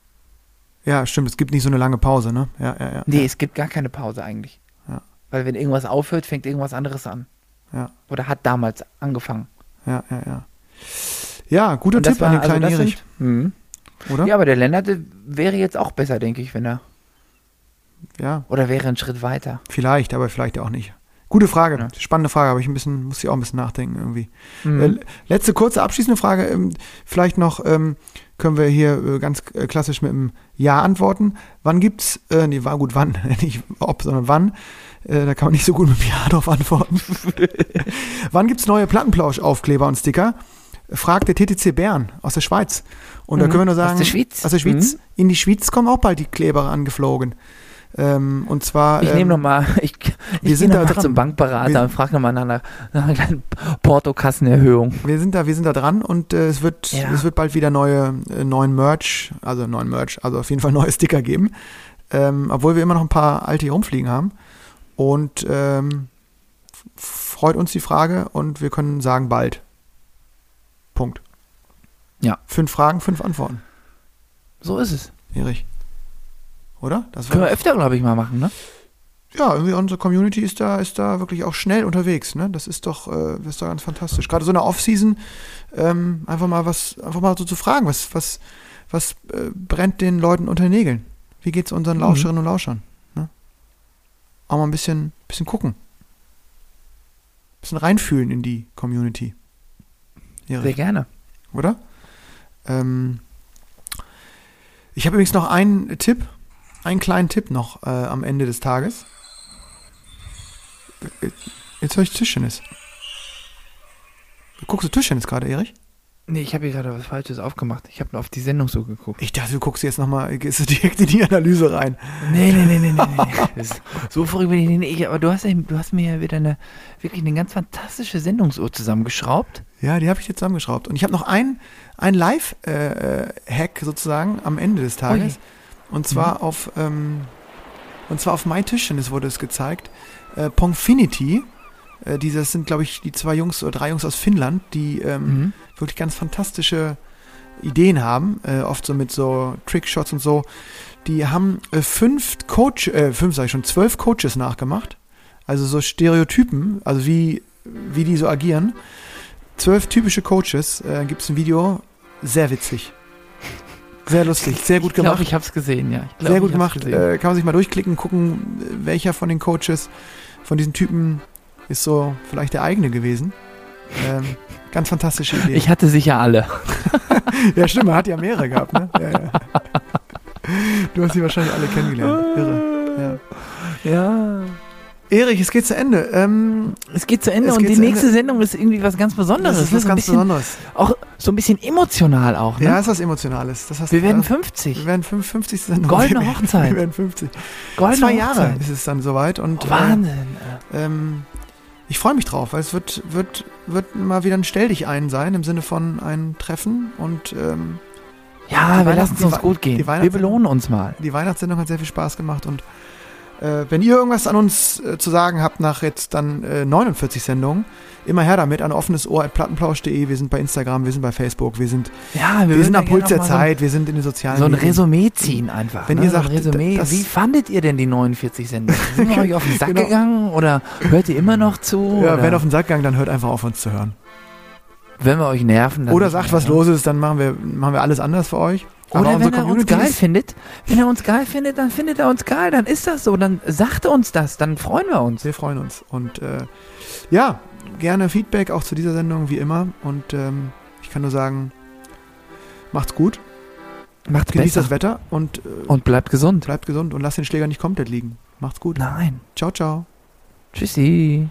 ja, stimmt, es gibt nicht so eine lange Pause, ne? Ja, ja, ja. Nee, ja. es gibt gar keine Pause eigentlich. Ja. Weil wenn irgendwas aufhört, fängt irgendwas anderes an. Ja. Oder hat damals angefangen. Ja, ja, ja. Ja, guter Und das Tipp an den war- also kleinen das Erich, sind- Mhm. oder? Ja, aber der Lennart äh, wäre jetzt auch besser, denke ich, wenn er. Ja, Oder wäre ein Schritt weiter. vielleicht, aber vielleicht auch nicht. Gute Frage, Ja. spannende Frage, aber ich ein bisschen, muss ich auch ein bisschen nachdenken irgendwie. Mhm. Äh, letzte kurze abschließende Frage, ähm, vielleicht noch ähm, können wir hier äh, ganz äh, klassisch mit einem Ja antworten. Wann gibt's, äh, nee, war gut, wann, *laughs* nicht ob, sondern wann, äh, da kann man nicht so gut mit Ja *laughs* drauf antworten. *laughs* wann gibt's neue Plattenplausch-Aufkleber und Sticker? Fragt der TTC Bern aus der Schweiz. Und da Mhm. können wir nur Aus sagen, der Schweiz? aus der Schweiz, Mhm. in die Schweiz kommen auch bald die Kleber angeflogen. Ähm, und zwar, Ich ähm, nehme nochmal, *laughs* ich, wir ich sind gehe da dran. zum Bankberater Wir- und frage nochmal nach einer, *laughs* nach einer kleinen Portokassenerhöhung. Wir sind da, wir sind da dran und äh, es wird, Ja. es wird bald wieder neue, äh, neuen Merch, also neuen Merch, also auf jeden Fall *laughs* neue Sticker geben. Ähm, obwohl wir immer noch ein paar alte hier rumfliegen haben. Und ähm, freut uns die Frage und wir können sagen bald. Punkt. Ja. Fünf Fragen, fünf Antworten. So ist es. Erich. Oder? Das Können wir öfter, glaube ich, mal machen, ne? ja, irgendwie unsere Community ist da, ist da wirklich auch schnell unterwegs. Ne? Das ist doch, äh, das ist doch ganz fantastisch. Gerade so eine Off-Season, ähm, einfach mal was, einfach mal so zu fragen, was, was, was äh, brennt den Leuten unter den Nägeln? Wie geht's unseren Mhm. Lauscherinnen und Lauschern? Ne? Auch mal ein bisschen, bisschen gucken. Ein bisschen reinfühlen in die Community. Sehr Erich, gerne. oder? Ähm, ich habe übrigens noch einen Tipp. Einen kleinen Tipp noch äh, am Ende des Tages. Äh, Jetzt höre ich Tischtennis. Guckst du Tischtennis gerade, Erich? Nee, ich habe hier gerade was Falsches aufgemacht. Ich habe auf die Sendung so geguckt. Ich dachte, du guckst jetzt nochmal, gehst du direkt in die Analyse rein. Nee, nee, nee, nee, nee. nee. *laughs* So verrückt bin ich nicht. Aber du hast, ja- du hast mir ja wieder eine, wirklich eine ganz fantastische Sendungsuhr zusammengeschraubt. Ja, die habe ich jetzt zusammengeschraubt. Und ich habe noch ein, ein Live-Hack sozusagen am Ende des Tages. Und zwar auf ähm, und zwar auf My Tischtennis wurde es gezeigt. Äh, Pongfinity. Äh, die, das sind, glaube ich, die zwei Jungs oder drei Jungs aus Finnland, die ähm, Mhm. wirklich ganz fantastische Ideen haben, äh, oft so mit so Trickshots und so. Die haben äh, fünf Coach, äh, fünf sag ich schon, zwölf Coaches nachgemacht. Also so Stereotypen, also wie, wie die so agieren. Zwölf typische Coaches, äh, gibt es ein Video, sehr witzig. Sehr lustig, sehr gut Ich glaube, gemacht. ich habe es gesehen, ja. Glaub, Sehr gut gemacht. Äh, kann man sich mal durchklicken, gucken, welcher von den Coaches, von diesen Typen ist so vielleicht der eigene gewesen. Ähm, ganz fantastische Idee. Ich hatte sicher alle. *laughs* ja, stimmt, man hat ja mehrere gehabt, ne? Ja, ja. Du hast sie wahrscheinlich alle kennengelernt. Irre. Ja. Ja. Erich, es geht zu Ende. Ähm, Es geht zu Ende und die nächste Ende. Sendung ist irgendwie was ganz Besonderes. das ist was ein ganz bisschen, Besonderes. Auch so ein bisschen emotional auch, ne? Ja, ist was Emotionales. Das hast, wir werden ja, 50. wir werden fünf- 50. Sendung. Goldene Hochzeit. Wir werden 50. Goldene Zwei Jahre Hochzeit. ist es dann soweit. Und, Oh, Wahnsinn. Äh, ähm, ich freue mich drauf, weil es wird, wird, wird mal wieder ein Stell dich ein sein, im Sinne von ein Treffen. Und ähm, Ja, wir lassen es uns gut gehen. Wir belohnen uns mal. die Weihnachtssendung hat sehr viel Spaß gemacht. Und äh, wenn ihr irgendwas an uns äh, zu sagen habt nach jetzt dann äh, 49 Sendungen, immer her damit an offenes Ohr at plattenplausch.de. Wir sind bei Instagram, wir sind bei Facebook, wir sind, Ja, wir, würden sind am Puls der mal so ein- Zeit, wir sind in den sozialen So ein Medien. Resümee ziehen einfach. Wenn ne? ihr so sagt, Resümee. das- Wie fandet ihr denn die 49 Sendungen? Sind wir *laughs* euch auf den Sack Genau. gegangen oder hört ihr immer noch zu? Ja, oder wenn auf den Sack gegangen, dann hört einfach auf uns zu hören. wenn wir euch nerven, dann Oder sagt, was ne? los ist, dann machen wir, machen wir alles anders für euch. Oder wenn er uns geil findet, wenn er uns geil findet, dann findet er uns geil, dann ist das so, dann sagt er uns das, dann freuen wir uns. Wir freuen uns. Und äh, ja, gerne Feedback auch zu dieser Sendung, wie immer. Und ähm, ich kann nur sagen, macht's gut, Macht's genießt besser das Wetter und, äh, und bleibt gesund. bleibt gesund und lasst den Schläger nicht komplett liegen. Macht's gut. Nein. Ciao, ciao. Tschüssi.